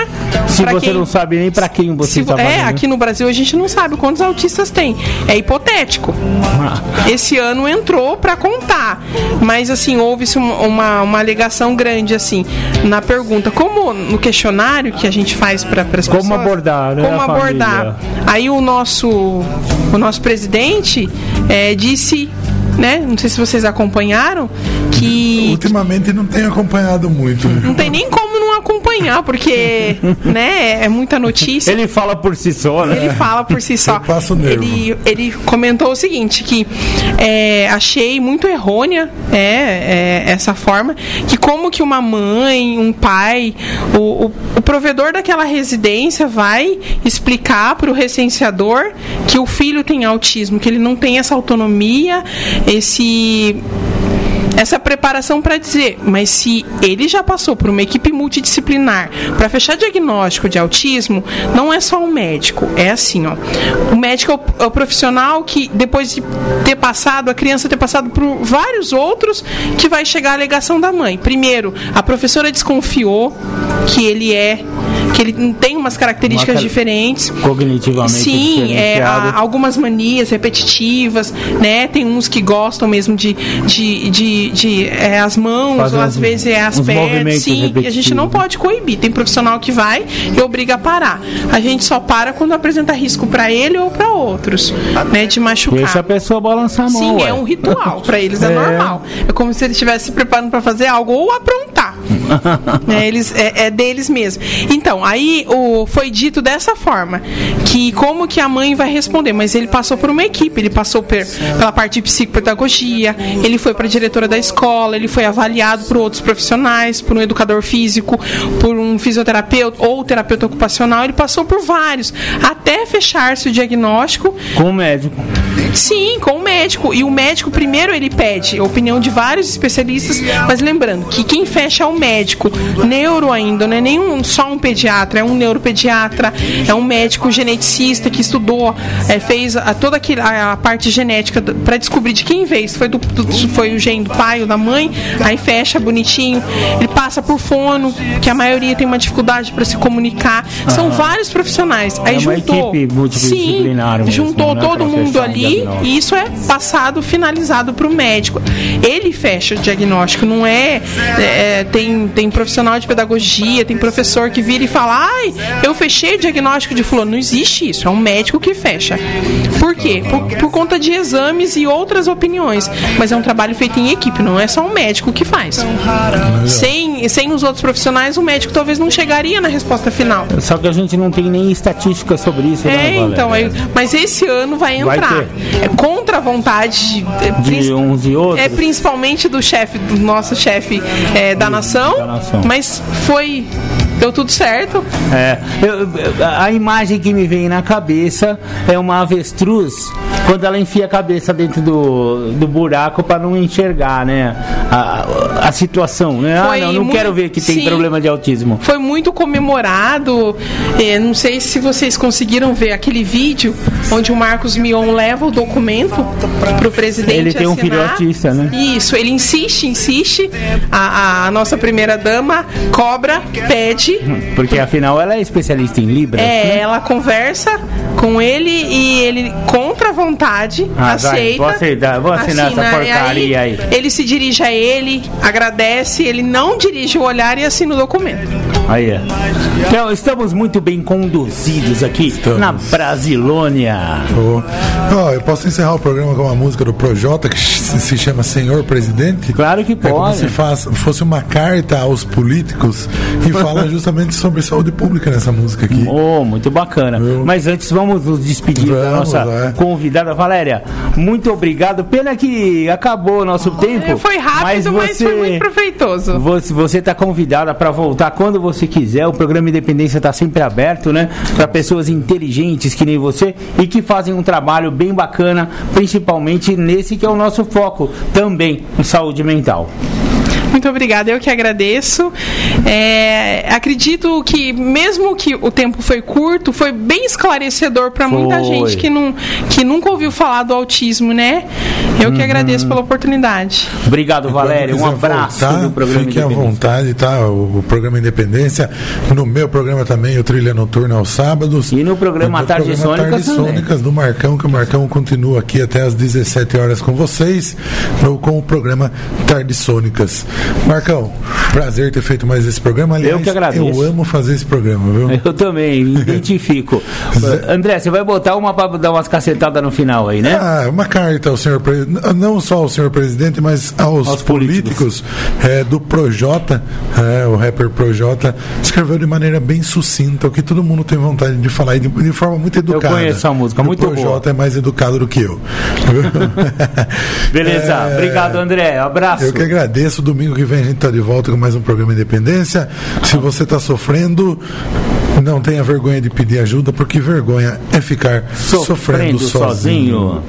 Se você quem- não sabe nem pra quem você se, está é, fazendo. aqui no Brasil a gente não sabe quantos autistas tem. É hipotético. Esse ano entrou para contar. Mas assim, houve-se uma, uma, uma alegação grande assim na pergunta. Como no questionário que a gente faz para as pessoas. Como abordar, né, Como a abordar. família? Aí o nosso, o nosso presidente eh, disse. Né? Não sei se vocês acompanharam que Ultimamente não tenho acompanhado muito. não tem nem como acompanhar, porque né, é muita notícia. Ele fala por si só, né? Ele fala por si só. Eu passo nervo. Ele, ele comentou o seguinte, que é, achei muito errônea é, é, essa forma, que como que uma mãe, um pai, o, o, o provedor daquela residência vai explicar para o recenseador que o filho tem autismo, que ele não tem essa autonomia, esse essa preparação para dizer, mas se ele já passou por uma equipe multidisciplinar para fechar diagnóstico de autismo, não é só o médico, é assim, ó. O médico é o, é o profissional que depois de ter passado, a criança ter passado por vários outros, que vai chegar a alegação da mãe. Primeiro, a professora desconfiou que ele é que ele tem umas características Uma car- diferentes. Cognitivamente Sim, é, algumas manias repetitivas, né? Tem uns que gostam mesmo de, de, de, de, é, as mãos, ou às vezes é as pernas. Sim, e a gente não pode coibir. Tem profissional que vai e obriga a parar. A gente só para quando apresenta risco para ele ou para outros, né? De machucar. Deixa a pessoa balançar a mão. Sim, ué. é um ritual. Para eles é, É. normal. É como se eles estivessem se preparando para fazer algo ou aprontar. né, eles, é, é deles mesmo. Então, aí o, foi dito dessa forma: que como que a mãe vai responder? Mas ele passou por uma equipe, ele passou per- pela parte de psicopedagogia, ele foi para a diretora da escola, ele foi avaliado por outros profissionais, por um educador físico, por um fisioterapeuta ou terapeuta ocupacional, ele passou por vários, até fechar-se o diagnóstico Com o médico. Sim, com o médico. E o médico, primeiro, ele pede a opinião de vários especialistas, mas lembrando que quem fecha é o médico. Neuro ainda, não é nem um- só um pediatra, é um neuropediatra, é um médico geneticista que estudou, é, fez a, toda aquele, a, a parte genética para descobrir de quem veio, se foi, do, do- foi o gene do pai ou da mãe, aí fecha bonitinho. Ele passa por fono, que a maioria tem uma dificuldade para se comunicar. São vários profissionais. Aí É juntou. Sim, mesmo, juntou né, todo mundo ali e isso é passado, finalizado para o médico. Ele fecha o diagnóstico, não é, é, tem, tem profissional de pedagogia, tem professor que vira e fala, ai, eu fechei o diagnóstico de fulano. Não existe isso, é um médico que fecha. Por quê? Por, por conta de exames e outras opiniões. Mas é um trabalho feito em equipe, não é só um médico que faz. Sem, sem os outros profissionais, o médico talvez não chegaria na resposta final. Só que a gente não tem nem estatística sobre isso, né, É, Valéria? então, aí- mas esse ano vai Vai entrar. É contra a vontade de, é, De uns e outros. é principalmente do chefe, do nosso chefe é, da, nação, da nação. mas foi. Deu tudo certo. É, eu- a imagem que me vem na cabeça é uma avestruz quando ela enfia a cabeça dentro do, do buraco para não enxergar, né? A, a situação, né? Ah, Foi não, não muito- quero ver que tem sim. problema de autismo. Foi muito comemorado. É, não sei se vocês conseguiram ver aquele vídeo onde o Marcos Mion leva o documento para o presidente. Ele tem um filho assinar. autista, né? Isso, ele insiste, insiste. A, a nossa primeira dama cobra, pede. Porque afinal ela é especialista em Libras. É, né? ela conversa com ele e ele, contra a vontade, Ah, vai, aceita. vou aceitar, vou assinar essa assina, e porcaria aí. Ele se dirige a ele, agradece, ele não dirige o olhar e assina o documento. Aí é. Então, estamos muito bem conduzidos aqui na Brasilônia. Ó, ó, eu posso encerrar o programa com uma música do Projota que se chama Senhor Presidente? Claro que É como pode. se faz, fosse uma carta aos políticos e fala justamente sobre saúde pública nessa música aqui. Oh, muito bacana. Eu... Mas antes vamos nos despedir vamos, da nossa é. convidada Valéria. Muito obrigado. Pena que acabou o nosso tempo. Foi rápido, mas, você, mas foi muito proveitoso. Você está convidada para voltar quando você quiser. O programa Independência está sempre aberto, né? Para pessoas inteligentes que nem você e que fazem um trabalho bem bacana, principalmente nesse que é o nosso foco também, em saúde mental. Muito obrigada, eu que agradeço. É, acredito que, mesmo que o tempo foi curto, foi bem esclarecedor para muita gente que, não, que nunca ouviu falar do autismo, né? Eu que uhum. agradeço pela oportunidade. Obrigado, Valéria. Um abraço voltar, do programa Fique à vontade, tá? O, o, programa Independência. No meu programa também, o Trilha Noturna aos sábados. E no programa Tarde Sônicas. Sônicas do Marcão, que o Marcão continua aqui até às 17 horas com vocês, no, com o programa Tarde Sônicas. Marcão, prazer ter feito mais esse programa. Aliás, eu que agradeço. Eu amo fazer esse programa, viu? Eu também, identifico. André, você vai botar uma para dar umas cacetadas no final aí, né? Ah, uma carta ao senhor não só ao senhor presidente, mas aos, aos políticos, políticos é, do Projota, é, o rapper Projota, escreveu de maneira bem sucinta, o que todo mundo tem vontade de falar e de, de forma muito educada. Eu conheço a música, muito boa. O Projota é mais educado do que eu. Beleza, é, obrigado André, abraço. Eu que agradeço, domingo que vem a gente está de volta com mais um programa Independência. Se você está sofrendo, não tenha vergonha de pedir ajuda, porque vergonha é ficar sofrendo, sofrendo sozinho. sozinho.